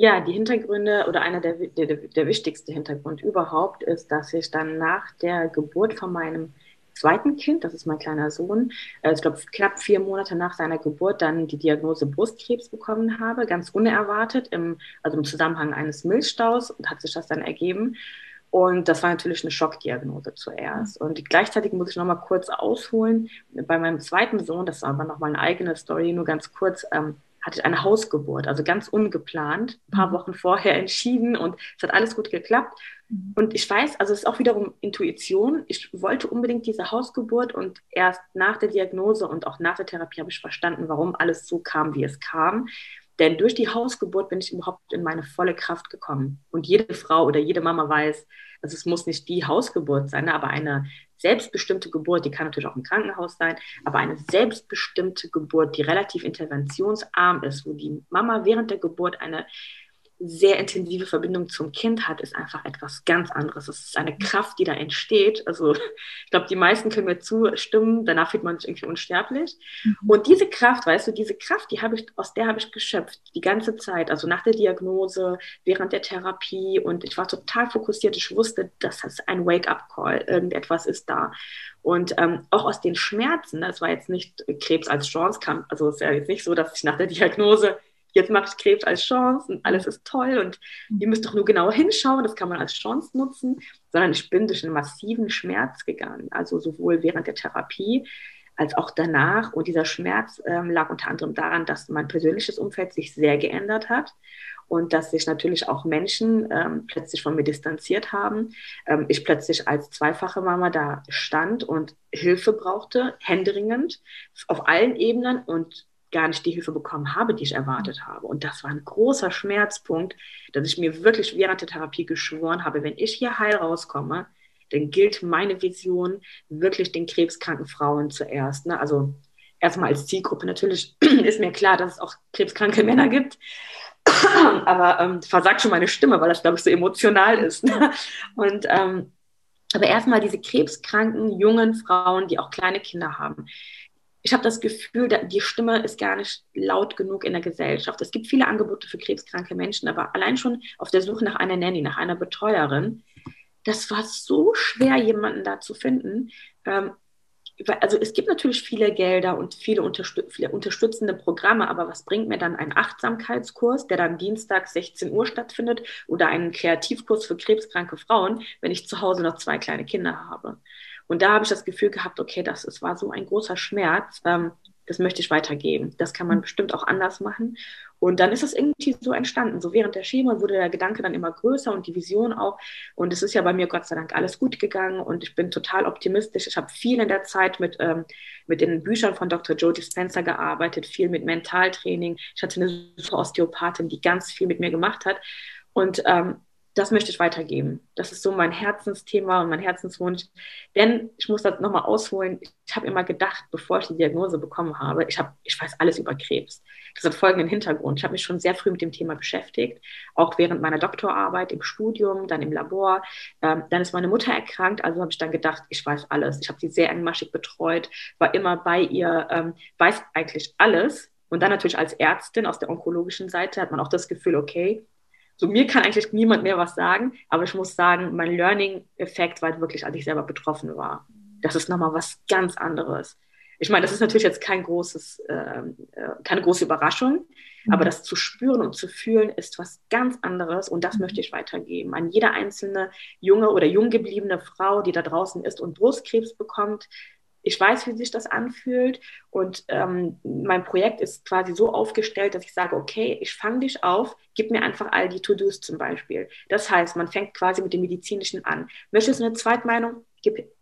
Ja, die Hintergründe oder einer der, der, der wichtigste Hintergrund überhaupt ist, dass ich dann nach der Geburt von meinem zweiten Kind, das ist mein kleiner Sohn, äh, ich glaube knapp vier Monate nach seiner Geburt dann die Diagnose Brustkrebs bekommen habe, ganz unerwartet, im, also im Zusammenhang eines Milchstaus und hat sich das dann ergeben. Und das war natürlich eine Schockdiagnose zuerst. Und gleichzeitig muss ich noch mal kurz ausholen. Bei meinem zweiten Sohn, das war aber noch mal eine eigene Story, nur ganz kurz, ähm, hatte ich eine Hausgeburt, also ganz ungeplant, ein paar mhm. Wochen vorher entschieden und es hat alles gut geklappt. Mhm. Und ich weiß, also es ist auch wiederum Intuition. Ich wollte unbedingt diese Hausgeburt und erst nach der Diagnose und auch nach der Therapie habe ich verstanden, warum alles so kam, wie es kam. Denn durch die Hausgeburt bin ich überhaupt in meine volle Kraft gekommen. Und jede Frau oder jede Mama weiß, also es muss nicht die Hausgeburt sein, aber eine selbstbestimmte Geburt, die kann natürlich auch im Krankenhaus sein, aber eine selbstbestimmte Geburt, die relativ interventionsarm ist, wo die Mama während der Geburt eine sehr intensive Verbindung zum Kind hat, ist einfach etwas ganz anderes. Es ist eine Kraft, die da entsteht. Also ich glaube, die meisten können mir zustimmen, danach fühlt man sich irgendwie unsterblich. Mhm. Und diese Kraft, weißt du, diese Kraft, die habe ich, aus der habe ich geschöpft, die ganze Zeit, also nach der Diagnose, während der Therapie und ich war total fokussiert. Ich wusste, das ist ein Wake-up-Call, irgendetwas ist da. Und ähm, auch aus den Schmerzen, das war jetzt nicht Krebs als Chance, kam, also es ist ja jetzt nicht so, dass ich nach der Diagnose jetzt mache ich Krebs als Chance und alles ist toll und ihr müsst doch nur genau hinschauen, das kann man als Chance nutzen, sondern ich bin durch einen massiven Schmerz gegangen, also sowohl während der Therapie als auch danach. Und dieser Schmerz ähm, lag unter anderem daran, dass mein persönliches Umfeld sich sehr geändert hat und dass sich natürlich auch Menschen ähm, plötzlich von mir distanziert haben. Ähm, ich plötzlich als zweifache Mama da stand und Hilfe brauchte, händeringend, auf allen Ebenen und gar nicht die Hilfe bekommen habe, die ich erwartet habe. Und das war ein großer Schmerzpunkt, dass ich mir wirklich während der Therapie geschworen habe, wenn ich hier heil rauskomme, dann gilt meine Vision wirklich den krebskranken Frauen zuerst. Ne? Also erstmal als Zielgruppe natürlich ist mir klar, dass es auch krebskranke Männer gibt. aber ähm, versagt schon meine Stimme, weil das, glaube ich, so emotional ist. Ne? Und ähm, aber erstmal diese krebskranken jungen Frauen, die auch kleine Kinder haben, ich habe das Gefühl, die Stimme ist gar nicht laut genug in der Gesellschaft. Es gibt viele Angebote für krebskranke Menschen, aber allein schon auf der Suche nach einer Nanny, nach einer Betreuerin, das war so schwer, jemanden da zu finden. Ähm, also es gibt natürlich viele Gelder und viele, unterstüt viele, unterstützende Programme, aber was bringt mir dann ein Achtsamkeitskurs, der dann Dienstag 16 Uhr stattfindet oder einen Kreativkurs für krebskranke Frauen, wenn ich zu Hause noch zwei kleine Kinder habe? Und da habe ich das Gefühl gehabt, okay, das, das war so ein großer Schmerz, ähm, das möchte ich weitergeben. Das kann man bestimmt auch anders machen. Und dann ist es irgendwie so entstanden. So während der Schema wurde der Gedanke dann immer größer und die Vision auch. Und es ist ja bei mir Gott sei Dank alles gut gegangen und ich bin total optimistisch. Ich habe viel in der Zeit mit, ähm, mit den Büchern von Dr. Joe Dispenza gearbeitet, viel mit Mentaltraining. Ich hatte eine super Osteopathin, die ganz viel mit mir gemacht hat. Und ähm, das möchte ich weitergeben. Das ist so mein Herzensthema und mein Herzenswunsch. Denn ich muss das nochmal ausholen. Ich habe immer gedacht, bevor ich die Diagnose bekommen habe, ich, habe, ich weiß alles über Krebs. Das hat folgenden Hintergrund. Ich habe mich schon sehr früh mit dem Thema beschäftigt, auch während meiner Doktorarbeit im Studium, dann im Labor. Ähm, dann ist meine Mutter erkrankt, also habe ich dann gedacht, ich weiß alles. Ich habe sie sehr engmaschig betreut, war immer bei ihr, ähm, weiß eigentlich alles. Und dann natürlich als Ärztin aus der onkologischen Seite hat man auch das Gefühl, okay, so mir kann eigentlich niemand mehr was sagen, aber ich muss sagen, mein Learning-Effekt war wirklich, als ich selber betroffen war. Das ist nochmal was ganz anderes. Ich meine, das ist natürlich jetzt kein großes, ähm, äh, keine große Überraschung, mhm. aber das zu spüren und zu fühlen ist was ganz anderes und das mhm. möchte ich weitergeben an jede einzelne junge oder jung gebliebene Frau, die da draußen ist und Brustkrebs bekommt ich weiß, wie sich das anfühlt und ähm, mein Projekt ist quasi so aufgestellt, dass ich sage, okay, ich fange dich auf, gib mir einfach all die To-Dos zum Beispiel. Das heißt, man fängt quasi mit dem Medizinischen an. Möchtest du eine Zweitmeinung?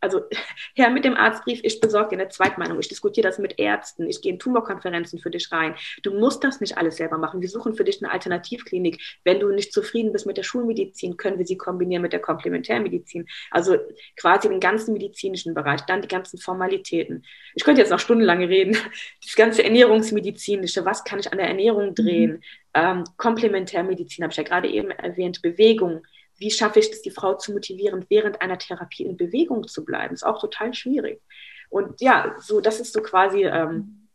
Also her mit dem Arztbrief, ich besorge dir eine Zweitmeinung, ich diskutiere das mit Ärzten, ich gehe in Tumorkonferenzen für dich rein. Du musst das nicht alles selber machen. Wir suchen für dich eine Alternativklinik. Wenn du nicht zufrieden bist mit der Schulmedizin, können wir sie kombinieren mit der Komplementärmedizin. Also quasi den ganzen medizinischen Bereich, dann die ganzen Formalitäten. Ich könnte jetzt noch stundenlang reden. Das ganze Ernährungsmedizinische, was kann ich an der Ernährung drehen? Mhm. Ähm, Komplementärmedizin habe ich ja gerade eben erwähnt, Bewegung wie schaffe ich es, die Frau zu motivieren, während einer Therapie in Bewegung zu bleiben? Ist auch total schwierig. Und ja, so das ist so quasi ähm,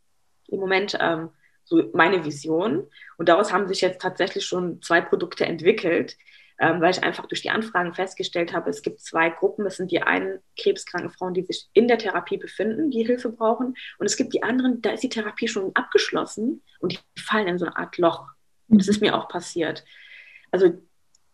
im Moment ähm, so meine Vision. Und daraus haben sich jetzt tatsächlich schon zwei Produkte entwickelt, ähm, weil ich einfach durch die Anfragen festgestellt habe, es gibt zwei Gruppen. Es sind die einen krebskranken Frauen, die sich in der Therapie befinden, die Hilfe brauchen. Und es gibt die anderen, da ist die Therapie schon abgeschlossen und die fallen in so eine Art Loch. Und das ist mir auch passiert. Also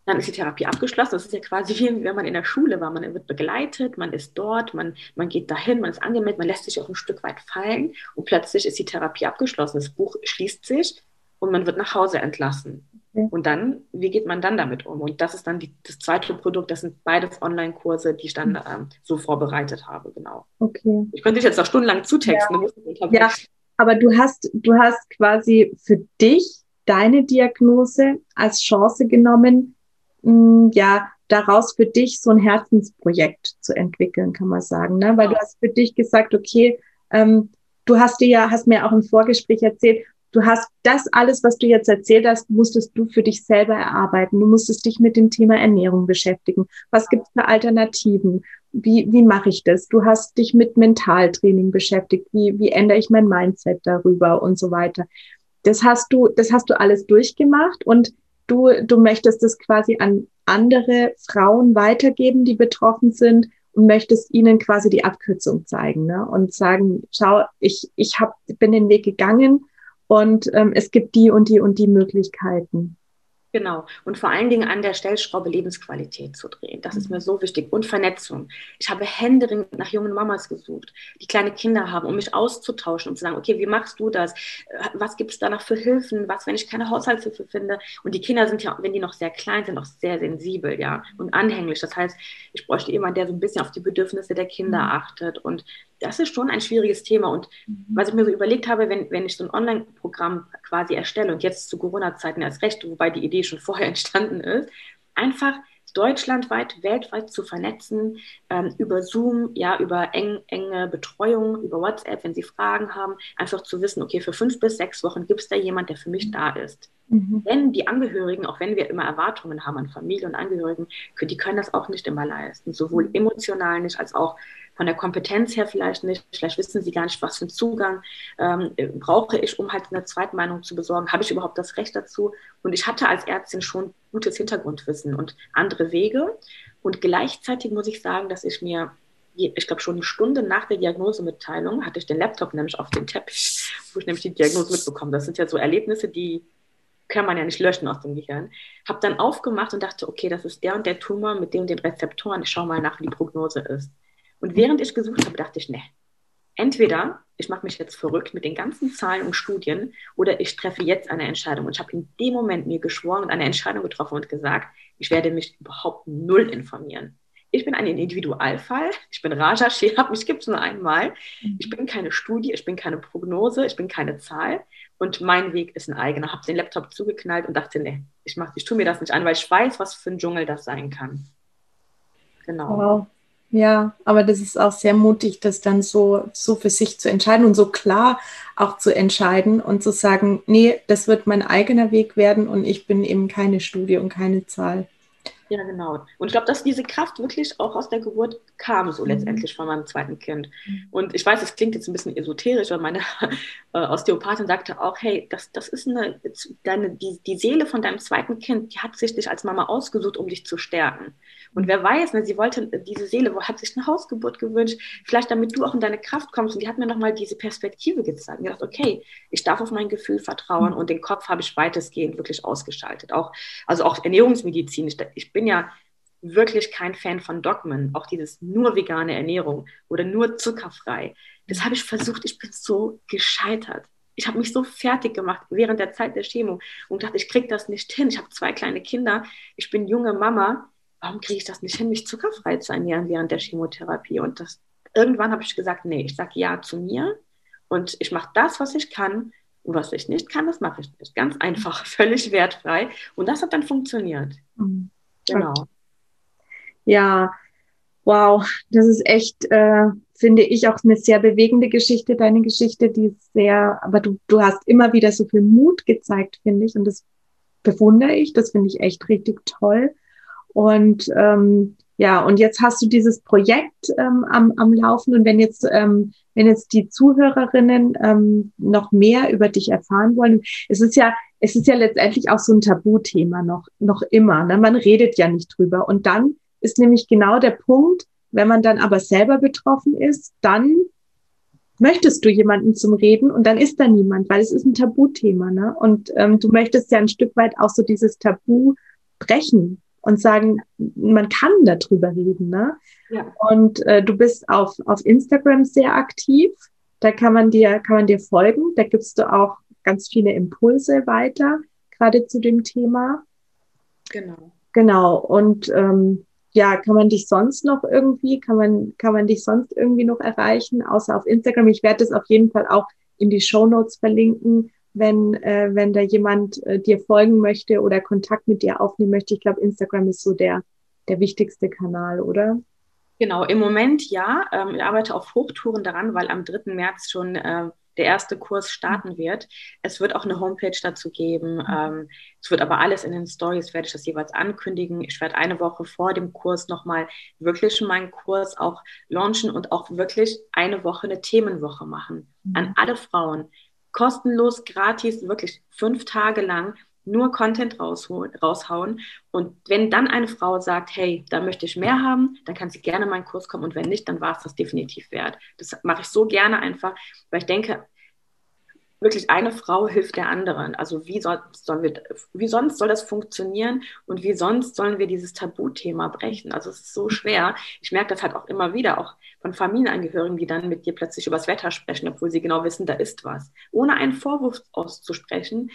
dann ist die Therapie abgeschlossen. Das ist ja quasi wie wenn man in der Schule war. Man wird begleitet, man ist dort, man, man geht dahin, man ist angemeldet, man lässt sich auch ein Stück weit fallen und plötzlich ist die Therapie abgeschlossen. Das Buch schließt sich und man wird nach Hause entlassen. Und dann, wie geht man dann damit um? Und das ist dann die, das zweite Produkt, das sind beides Online-Kurse, die ich dann mhm. ähm, so vorbereitet habe, genau. Okay. Ich könnte dich jetzt noch stundenlang zutexten. Ja, ja aber du hast, du hast quasi für dich deine Diagnose als Chance genommen, mh, mm, ja, daraus für dich so ein Herzensprojekt zu entwickeln, kann man sagen, ne? Weil du hast für dich gesagt, okay, ähm, du hast dir ja, hast mir auch im Vorgespräch erzählt, du hast das alles, was du jetzt erzählt hast, musstest du für dich selber erarbeiten. Du musstest dich mit dem Thema Ernährung beschäftigen. Was gibt es für Alternativen? Wie, wie mache ich das? Du hast dich mit Mentaltraining beschäftigt. Wie, wie ändere ich mein Mindset darüber und so weiter? Das hast du, das hast du alles durchgemacht und du, du möchtest das quasi an andere Frauen weitergeben, die betroffen sind und möchtest ihnen quasi die Abkürzung zeigen ne? und sagen, schau, ich, ich hab, bin den Weg gegangen und ähm, es gibt die und die und die Möglichkeiten. Genau. Und vor allen Dingen an der Stellschraube Lebensqualität zu drehen. Das ist mhm. mir so wichtig. Und Vernetzung. Ich habe händeringend nach jungen Mamas gesucht, die kleine Kinder haben, um mich auszutauschen und zu sagen, okay, wie machst du das? Was gibt es danach für Hilfen? Was, wenn ich keine Haushaltshilfe finde? Und die Kinder sind ja, wenn die noch sehr klein sind, auch sehr sensibel, ja, und anhänglich. Das heißt, ich bräuchte jemanden, der so ein bisschen auf die Bedürfnisse der Kinder mhm. achtet und das ist schon ein schwieriges Thema. Und mhm. was ich mir so überlegt habe, wenn, wenn ich so ein Online-Programm quasi erstelle und jetzt zu Corona-Zeiten erst recht, wobei die Idee schon vorher entstanden ist, einfach deutschlandweit, weltweit zu vernetzen, ähm, über Zoom, ja, über eng, enge Betreuung, über WhatsApp, wenn Sie Fragen haben, einfach zu wissen, okay, für fünf bis sechs Wochen gibt es da jemand, der für mich da ist. Mhm. Denn die Angehörigen, auch wenn wir immer Erwartungen haben an Familie und Angehörigen, die können das auch nicht immer leisten, sowohl emotional nicht als auch von der Kompetenz her vielleicht nicht, vielleicht wissen sie gar nicht, was für einen Zugang ähm, brauche ich, um halt eine Zweitmeinung zu besorgen. Habe ich überhaupt das Recht dazu? Und ich hatte als Ärztin schon gutes Hintergrundwissen und andere Wege. Und gleichzeitig muss ich sagen, dass ich mir ich glaube, schon eine Stunde nach der Diagnosemitteilung hatte ich den Laptop nämlich auf dem Teppich, wo ich nämlich die Diagnose mitbekomme. Das sind ja so Erlebnisse, die kann man ja nicht löschen aus dem Gehirn. Habe dann aufgemacht und dachte, okay, das ist der und der Tumor mit dem und den Rezeptoren. Ich schaue mal nach, wie die Prognose ist. Und während ich gesucht habe, dachte ich, ne, entweder ich mache mich jetzt verrückt mit den ganzen Zahlen und Studien oder ich treffe jetzt eine Entscheidung. Und ich habe in dem Moment mir geschworen und eine Entscheidung getroffen und gesagt, ich werde mich überhaupt null informieren. Ich bin ein Individualfall. Ich bin Raja Shehab, mich gibt es nur einmal. Ich bin keine Studie, ich bin keine Prognose, ich bin keine Zahl. Und mein Weg ist ein eigener. Habe den Laptop zugeknallt und dachte, nee, ich, ich tue mir das nicht an, weil ich weiß, was für ein Dschungel das sein kann. Genau. Wow. Ja, aber das ist auch sehr mutig, das dann so, so für sich zu entscheiden und so klar auch zu entscheiden und zu sagen, nee, das wird mein eigener Weg werden und ich bin eben keine Studie und keine Zahl. Ja, genau. Und ich glaube, dass diese Kraft wirklich auch aus der Geburt kam, so mhm. letztendlich von meinem zweiten Kind. Und ich weiß, es klingt jetzt ein bisschen esoterisch, aber meine äh, Osteopathin sagte auch, hey, das, das ist eine, deine, die, die Seele von deinem zweiten Kind, die hat sich dich als Mama ausgesucht, um dich zu stärken. Und wer weiß, ne, sie wollte, diese Seele hat sich eine Hausgeburt gewünscht, vielleicht damit du auch in deine Kraft kommst. Und die hat mir nochmal diese Perspektive gezeigt. Und gedacht, okay, ich darf auf mein Gefühl vertrauen und den Kopf habe ich weitestgehend wirklich ausgeschaltet. Auch, also auch Ernährungsmedizin. Ich, ich bin ja wirklich kein Fan von Dogmen, auch dieses nur vegane Ernährung oder nur zuckerfrei. Das habe ich versucht, ich bin so gescheitert. Ich habe mich so fertig gemacht während der Zeit der Chemo und dachte, ich kriege das nicht hin. Ich habe zwei kleine Kinder, ich bin junge Mama warum kriege ich das nicht hin, mich zuckerfrei zu ernähren während der Chemotherapie? Und das, irgendwann habe ich gesagt, nee, ich sage ja zu mir und ich mache das, was ich kann. Und was ich nicht kann, das mache ich nicht. Ganz einfach, völlig wertfrei. Und das hat dann funktioniert. Mhm. Genau. Ja, wow, das ist echt, äh, finde ich, auch eine sehr bewegende Geschichte, deine Geschichte, die ist sehr, aber du, du hast immer wieder so viel Mut gezeigt, finde ich. Und das bewundere ich, das finde ich echt richtig toll. Und ähm, ja, und jetzt hast du dieses Projekt ähm, am, am Laufen. Und wenn jetzt, ähm, wenn jetzt die Zuhörerinnen ähm, noch mehr über dich erfahren wollen, es ist ja, es ist ja letztendlich auch so ein Tabuthema noch, noch immer. Ne? Man redet ja nicht drüber. Und dann ist nämlich genau der Punkt, wenn man dann aber selber betroffen ist, dann möchtest du jemanden zum Reden und dann ist da niemand, weil es ist ein Tabuthema. Ne? Und ähm, du möchtest ja ein Stück weit auch so dieses Tabu brechen und sagen, man kann darüber reden. Ne? Ja. Und äh, du bist auf, auf Instagram sehr aktiv. Da kann man dir, kann man dir folgen. Da gibst du auch ganz viele Impulse weiter, gerade zu dem Thema. Genau. Genau. Und ähm, ja, kann man dich sonst noch irgendwie, kann man, kann man dich sonst irgendwie noch erreichen, außer auf Instagram? Ich werde das auf jeden Fall auch in die Show Notes verlinken, wenn, äh, wenn da jemand äh, dir folgen möchte oder Kontakt mit dir aufnehmen möchte. Ich glaube, Instagram ist so der, der wichtigste Kanal, oder? Genau, im Moment ja. Ähm, ich arbeite auf Hochtouren daran, weil am 3. März schon äh, der erste Kurs starten wird. Es wird auch eine Homepage dazu geben. Mhm. Ähm, es wird aber alles in den Stories, werde ich das jeweils ankündigen. Ich werde eine Woche vor dem Kurs nochmal wirklich meinen Kurs auch launchen und auch wirklich eine Woche eine Themenwoche machen. Mhm. An alle Frauen. Kostenlos, gratis, wirklich fünf Tage lang nur Content raushauen. Und wenn dann eine Frau sagt, hey, da möchte ich mehr haben, dann kann sie gerne in meinen Kurs kommen. Und wenn nicht, dann war es das definitiv wert. Das mache ich so gerne einfach, weil ich denke, wirklich eine Frau hilft der anderen. Also wie, soll, sollen wir, wie sonst soll das funktionieren und wie sonst sollen wir dieses Tabuthema brechen? Also es ist so schwer. Ich merke das halt auch immer wieder, auch von Familienangehörigen, die dann mit dir plötzlich über das Wetter sprechen, obwohl sie genau wissen, da ist was. Ohne einen Vorwurf auszusprechen,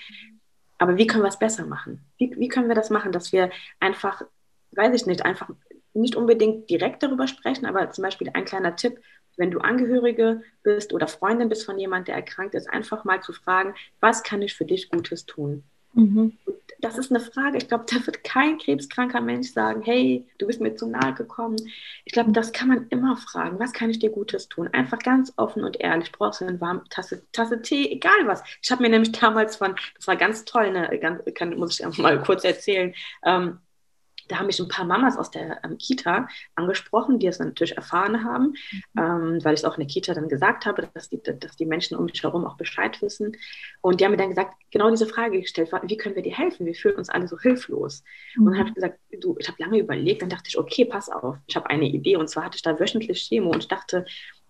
aber wie können wir es besser machen? Wie, wie können wir das machen, dass wir einfach, weiß ich nicht, einfach nicht unbedingt direkt darüber sprechen, aber zum Beispiel ein kleiner Tipp, wenn du Angehörige bist oder Freundin bist von jemand, der erkrankt ist, einfach mal zu fragen, was kann ich für dich Gutes tun? Mhm. Das ist eine Frage. Ich glaube, da wird kein krebskranker Mensch sagen, hey, du bist mir zu nahe gekommen. Ich glaube, das kann man immer fragen. Was kann ich dir Gutes tun? Einfach ganz offen und ehrlich. Brauchst du eine warme Tasse, Tasse Tee, egal was. Ich habe mir nämlich damals von, das war ganz toll, ne, ganz, kann, muss ich mal kurz erzählen, ähm, da haben mich ein paar Mamas aus der ähm, Kita angesprochen, die es natürlich erfahren haben, mhm. ähm, weil ich es auch in der Kita dann gesagt habe, dass die, dass die Menschen um mich herum auch Bescheid wissen. Und die haben mir dann gesagt, genau diese Frage gestellt, wie können wir dir helfen? Wir fühlen uns alle so hilflos. Mhm. Und dann habe ich gesagt, du, ich habe lange überlegt, dann dachte ich, okay, pass auf, ich habe eine Idee. Und zwar hatte ich da wöchentlich Chemo und ich dachte,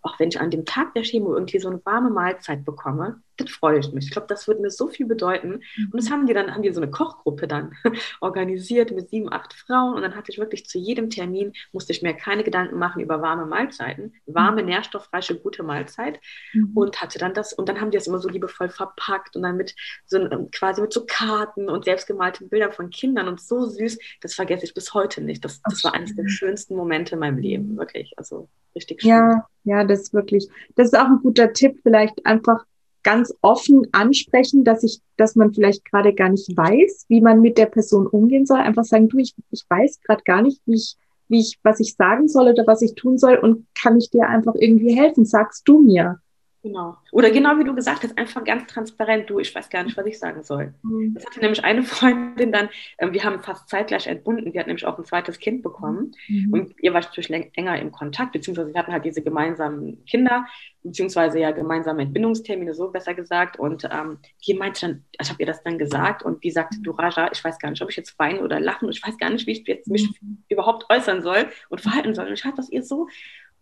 auch wenn ich an dem Tag der Chemo irgendwie so eine warme Mahlzeit bekomme, das freue ich mich. Ich glaube, das wird mir so viel bedeuten. Und das mhm. haben die dann, haben die so eine Kochgruppe dann organisiert mit sieben, acht Frauen. Und dann hatte ich wirklich zu jedem Termin, musste ich mir keine Gedanken machen über warme Mahlzeiten, warme, mhm. nährstoffreiche, gute Mahlzeit. Mhm. Und hatte dann das, und dann haben die das immer so liebevoll verpackt und dann mit so quasi mit so Karten und selbstgemalten Bildern von Kindern und so süß. Das vergesse ich bis heute nicht. Das, das war eines der schönsten Momente in meinem Leben, wirklich. Also richtig schön. Ja, ja, das ist wirklich, das ist auch ein guter Tipp, vielleicht einfach ganz offen ansprechen, dass ich, dass man vielleicht gerade gar nicht weiß, wie man mit der Person umgehen soll. Einfach sagen, du, ich, ich weiß gerade gar nicht, wie ich, wie ich, was ich sagen soll oder was ich tun soll und kann ich dir einfach irgendwie helfen? Sagst du mir? Genau. Oder genau wie du gesagt hast, einfach ganz transparent, du, ich weiß gar nicht, was ich sagen soll. Mhm. Das hatte nämlich eine Freundin dann, äh, wir haben fast zeitgleich entbunden, die hat nämlich auch ein zweites Kind bekommen mhm. und ihr war natürlich enger im Kontakt, beziehungsweise wir hatten halt diese gemeinsamen Kinder, beziehungsweise ja gemeinsame Entbindungstermine, so besser gesagt. Und ähm, die meinte dann, ich habe ihr das dann gesagt und die sagte, du Raja, ich weiß gar nicht, ob ich jetzt weinen oder lachen, ich weiß gar nicht, wie ich jetzt mich mhm. überhaupt äußern soll und verhalten soll. Und ich habe das ihr so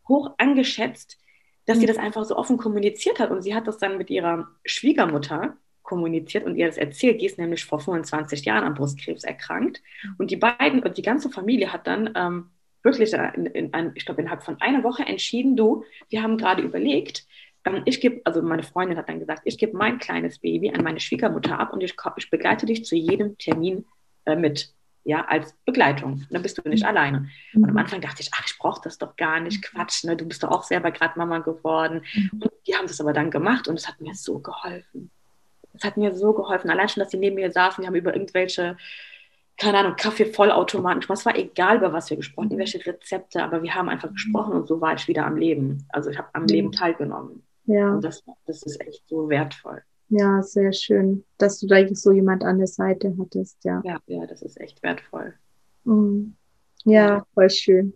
hoch angeschätzt, dass sie mhm. das einfach so offen kommuniziert hat. Und sie hat das dann mit ihrer Schwiegermutter kommuniziert und ihr das erzählt. Die ist nämlich vor 25 Jahren an Brustkrebs erkrankt. Mhm. Und die beiden und die ganze Familie hat dann ähm, wirklich, in, in, in, ich glaube, innerhalb von einer Woche entschieden, du, wir haben gerade überlegt, ähm, ich gebe, also meine Freundin hat dann gesagt, ich gebe mein kleines Baby an meine Schwiegermutter ab und ich, ich begleite dich zu jedem Termin äh, mit ja, als Begleitung. Dann bist du nicht mhm. alleine. Und am mhm. Anfang dachte ich, ach, ich brauche das doch gar nicht, mhm. Quatsch, ne? du bist doch auch selber gerade Mama geworden. Und die haben das aber dann gemacht und es hat mir so geholfen. Es hat mir so geholfen. Allein schon, dass sie neben mir saßen, die haben über irgendwelche, keine Ahnung, Kaffeevollautomaten, es war egal, über was wir gesprochen haben, irgendwelche Rezepte, aber wir haben einfach gesprochen und so war ich wieder am Leben. Also ich habe am Leben teilgenommen. Ja. Und das, das ist echt so wertvoll. Ja, sehr schön, dass du da so jemand an der Seite hattest, ja. Ja, ja, das ist echt wertvoll. Mhm. Ja, voll schön.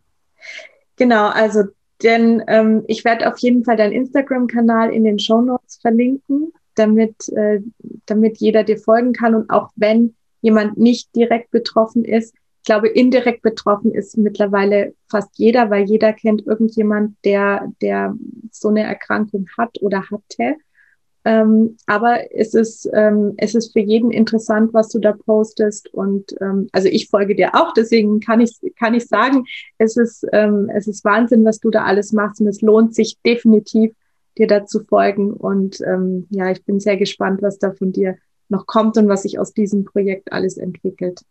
Genau, also denn ähm, ich werde auf jeden Fall deinen Instagram-Kanal in den Show Notes verlinken, damit, äh, damit jeder dir folgen kann. Und auch wenn jemand nicht direkt betroffen ist, ich glaube, indirekt betroffen ist mittlerweile fast jeder, weil jeder kennt irgendjemand, der, der so eine Erkrankung hat oder hatte. Ähm, aber es ist, ähm, es ist für jeden interessant, was du da postest. Und ähm, also ich folge dir auch, deswegen kann ich, kann ich sagen, es ist, ähm, es ist Wahnsinn, was du da alles machst. Und es lohnt sich definitiv, dir da zu folgen. Und ähm, ja, ich bin sehr gespannt, was da von dir noch kommt und was sich aus diesem Projekt alles entwickelt.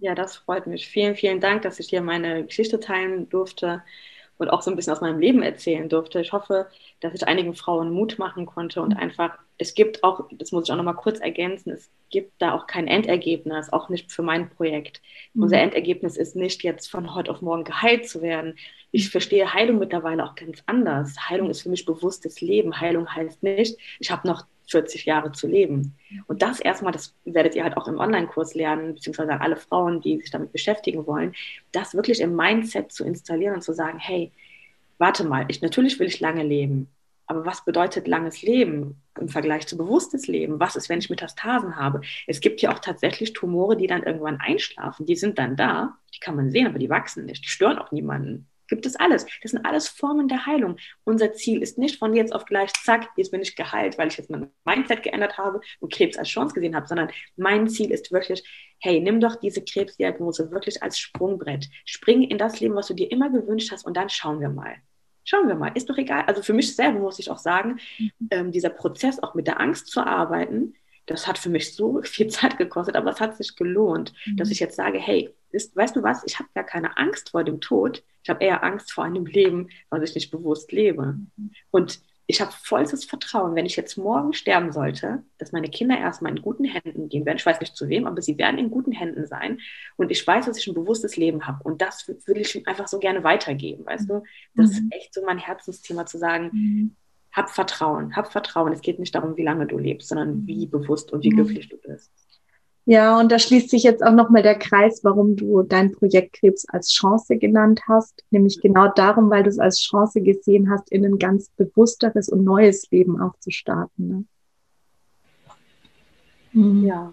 Ja, das freut mich. Vielen, vielen Dank, dass ich dir meine Geschichte teilen durfte und auch so ein bisschen aus meinem Leben erzählen durfte. Ich hoffe, dass ich einigen Frauen Mut machen konnte und einfach, es gibt auch, das muss ich auch nochmal kurz ergänzen, es gibt da auch kein Endergebnis, auch nicht für mein Projekt. Mhm. Unser Endergebnis ist nicht jetzt von heute auf morgen geheilt zu werden. Ich verstehe Heilung mittlerweile auch ganz anders. Heilung ist für mich bewusstes Leben. Heilung heißt nicht, ich habe noch 40 Jahre zu leben. Und das erstmal, das werdet ihr halt auch im Online-Kurs lernen, beziehungsweise alle Frauen, die sich damit beschäftigen wollen, das wirklich im Mindset zu installieren und zu sagen, hey, warte mal, ich, natürlich will ich lange leben, aber was bedeutet langes Leben im Vergleich zu bewusstes Leben? Was ist, wenn ich Metastasen habe? Es gibt ja auch tatsächlich Tumore, die dann irgendwann einschlafen. Die sind dann da, die kann man sehen, aber die wachsen nicht, die stören auch niemanden. Gibt es alles. Das sind alles Formen der Heilung. Unser Ziel ist nicht von jetzt auf gleich, zack, jetzt bin ich geheilt, weil ich jetzt mein Mindset geändert habe und Krebs als Chance gesehen habe, sondern mein Ziel ist wirklich, hey, nimm doch diese Krebsdiagnose wirklich als Sprungbrett. Spring in das Leben, was du dir immer gewünscht hast und dann schauen wir mal. Schauen wir mal, ist doch egal. Also für mich selber muss ich auch sagen, mhm. ähm, dieser Prozess auch mit der Angst zu arbeiten, das hat für mich so viel Zeit gekostet, aber es hat sich gelohnt, mhm. dass ich jetzt sage, hey, ist, weißt du was, ich habe gar keine Angst vor dem Tod, ich habe eher Angst vor einem Leben, was ich nicht bewusst lebe. Mhm. Und ich habe vollstes Vertrauen, wenn ich jetzt morgen sterben sollte, dass meine Kinder erstmal in guten Händen gehen werden. Ich weiß nicht zu wem, aber sie werden in guten Händen sein. Und ich weiß, dass ich ein bewusstes Leben habe. Und das würde ich einfach so gerne weitergeben, weißt du? Das mhm. ist echt so mein Herzensthema zu sagen, mhm hab Vertrauen, hab Vertrauen. Es geht nicht darum, wie lange du lebst, sondern wie bewusst und wie mhm. glücklich du bist. Ja, und da schließt sich jetzt auch nochmal der Kreis, warum du dein Projekt Krebs als Chance genannt hast. Nämlich genau darum, weil du es als Chance gesehen hast, in ein ganz bewussteres und neues Leben auch zu starten. Ne? Mhm. Ja.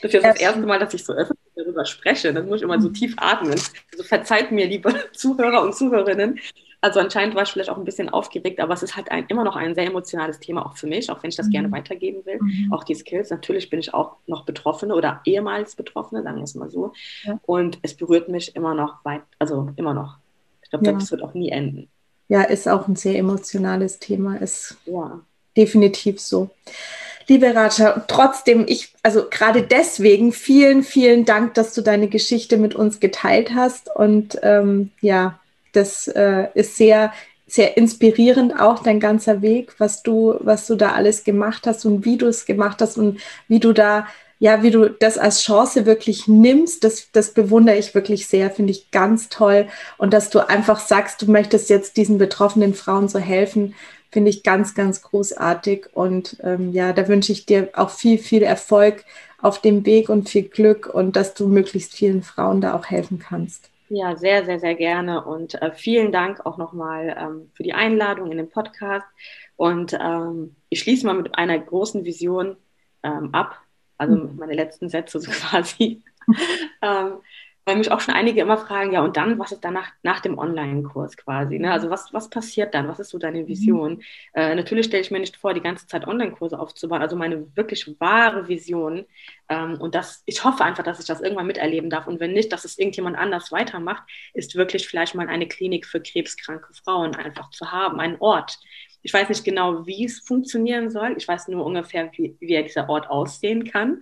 Das ist jetzt das erste Mal, dass ich so öffentlich darüber spreche. Dann muss ich immer so mhm. tief atmen. Also verzeiht mir, liebe Zuhörer und Zuhörerinnen, also anscheinend war ich vielleicht auch ein bisschen aufgeregt, aber es ist halt ein, immer noch ein sehr emotionales Thema auch für mich, auch wenn ich das mhm. gerne weitergeben will. Mhm. Auch die Skills, natürlich bin ich auch noch Betroffene oder ehemals Betroffene, sagen wir es mal so. Ja. Und es berührt mich immer noch weit, also immer noch. Ich glaube, ja. das wird auch nie enden. Ja, ist auch ein sehr emotionales Thema, ist ja. definitiv so. Liebe Raja, trotzdem, ich, also gerade deswegen vielen, vielen Dank, dass du deine Geschichte mit uns geteilt hast. Und ähm, ja, das äh, ist sehr, sehr inspirierend auch dein ganzer Weg, was du, was du da alles gemacht hast und wie du es gemacht hast und wie du da, ja, wie du das als Chance wirklich nimmst, das, das bewundere ich wirklich sehr, finde ich ganz toll. Und dass du einfach sagst, du möchtest jetzt diesen betroffenen Frauen so helfen, finde ich ganz, ganz großartig. Und ähm, ja, da wünsche ich dir auch viel, viel Erfolg auf dem Weg und viel Glück und dass du möglichst vielen Frauen da auch helfen kannst. Ja, sehr, sehr, sehr gerne. Und äh, vielen Dank auch nochmal ähm, für die Einladung in den Podcast. Und ähm, ich schließe mal mit einer großen Vision ähm, ab. Also mhm. meine letzten Sätze so quasi. Weil mich auch schon einige immer fragen, ja, und dann, was ist danach nach dem Online-Kurs quasi? Ne? Also was, was passiert dann? Was ist so deine mhm. Vision? Mhm. Äh, natürlich stelle ich mir nicht vor, die ganze Zeit Online-Kurse aufzubauen. Also meine wirklich wahre Vision. Ähm, und das, ich hoffe einfach, dass ich das irgendwann miterleben darf. Und wenn nicht, dass es irgendjemand anders weitermacht, ist wirklich vielleicht mal eine Klinik für krebskranke Frauen einfach zu haben, einen Ort. Ich weiß nicht genau, wie es funktionieren soll. Ich weiß nur ungefähr, wie, wie dieser Ort aussehen kann.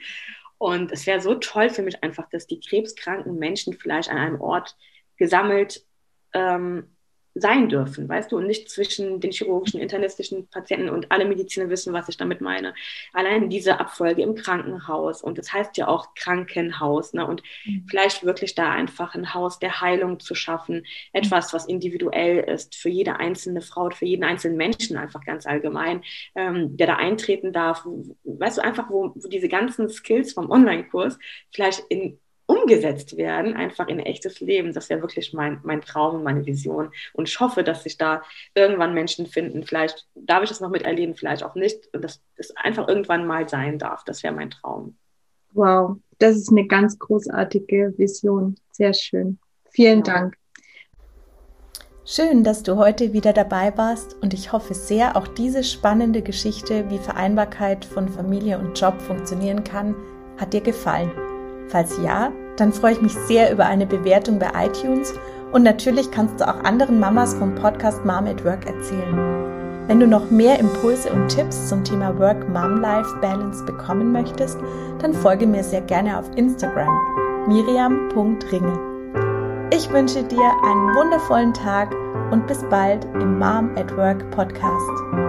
Und es wäre so toll für mich einfach, dass die krebskranken Menschen vielleicht an einem Ort gesammelt ähm, sein dürfen, weißt du, und nicht zwischen den chirurgischen, internistischen Patienten und alle Mediziner wissen, was ich damit meine. Allein diese Abfolge im Krankenhaus und das heißt ja auch Krankenhaus, ne? und mhm. vielleicht wirklich da einfach ein Haus der Heilung zu schaffen, etwas, was individuell ist für jede einzelne Frau, für jeden einzelnen Menschen einfach ganz allgemein, ähm, der da eintreten darf, weißt du, einfach, wo, wo diese ganzen Skills vom Online-Kurs vielleicht in umgesetzt werden, einfach in echtes Leben. Das wäre wirklich mein, mein Traum und meine Vision. Und ich hoffe, dass sich da irgendwann Menschen finden. Vielleicht darf ich das noch miterleben, vielleicht auch nicht. Und dass das einfach irgendwann mal sein darf. Das wäre mein Traum. Wow, das ist eine ganz großartige Vision. Sehr schön. Vielen ja. Dank. Schön, dass du heute wieder dabei warst und ich hoffe sehr, auch diese spannende Geschichte, wie Vereinbarkeit von Familie und Job funktionieren kann, hat dir gefallen. Falls ja, dann freue ich mich sehr über eine Bewertung bei iTunes und natürlich kannst du auch anderen Mamas vom Podcast Mom at Work erzählen. Wenn du noch mehr Impulse und Tipps zum Thema Work-Mom-Life-Balance bekommen möchtest, dann folge mir sehr gerne auf Instagram miriam.ringe. Ich wünsche dir einen wundervollen Tag und bis bald im Mom at Work Podcast.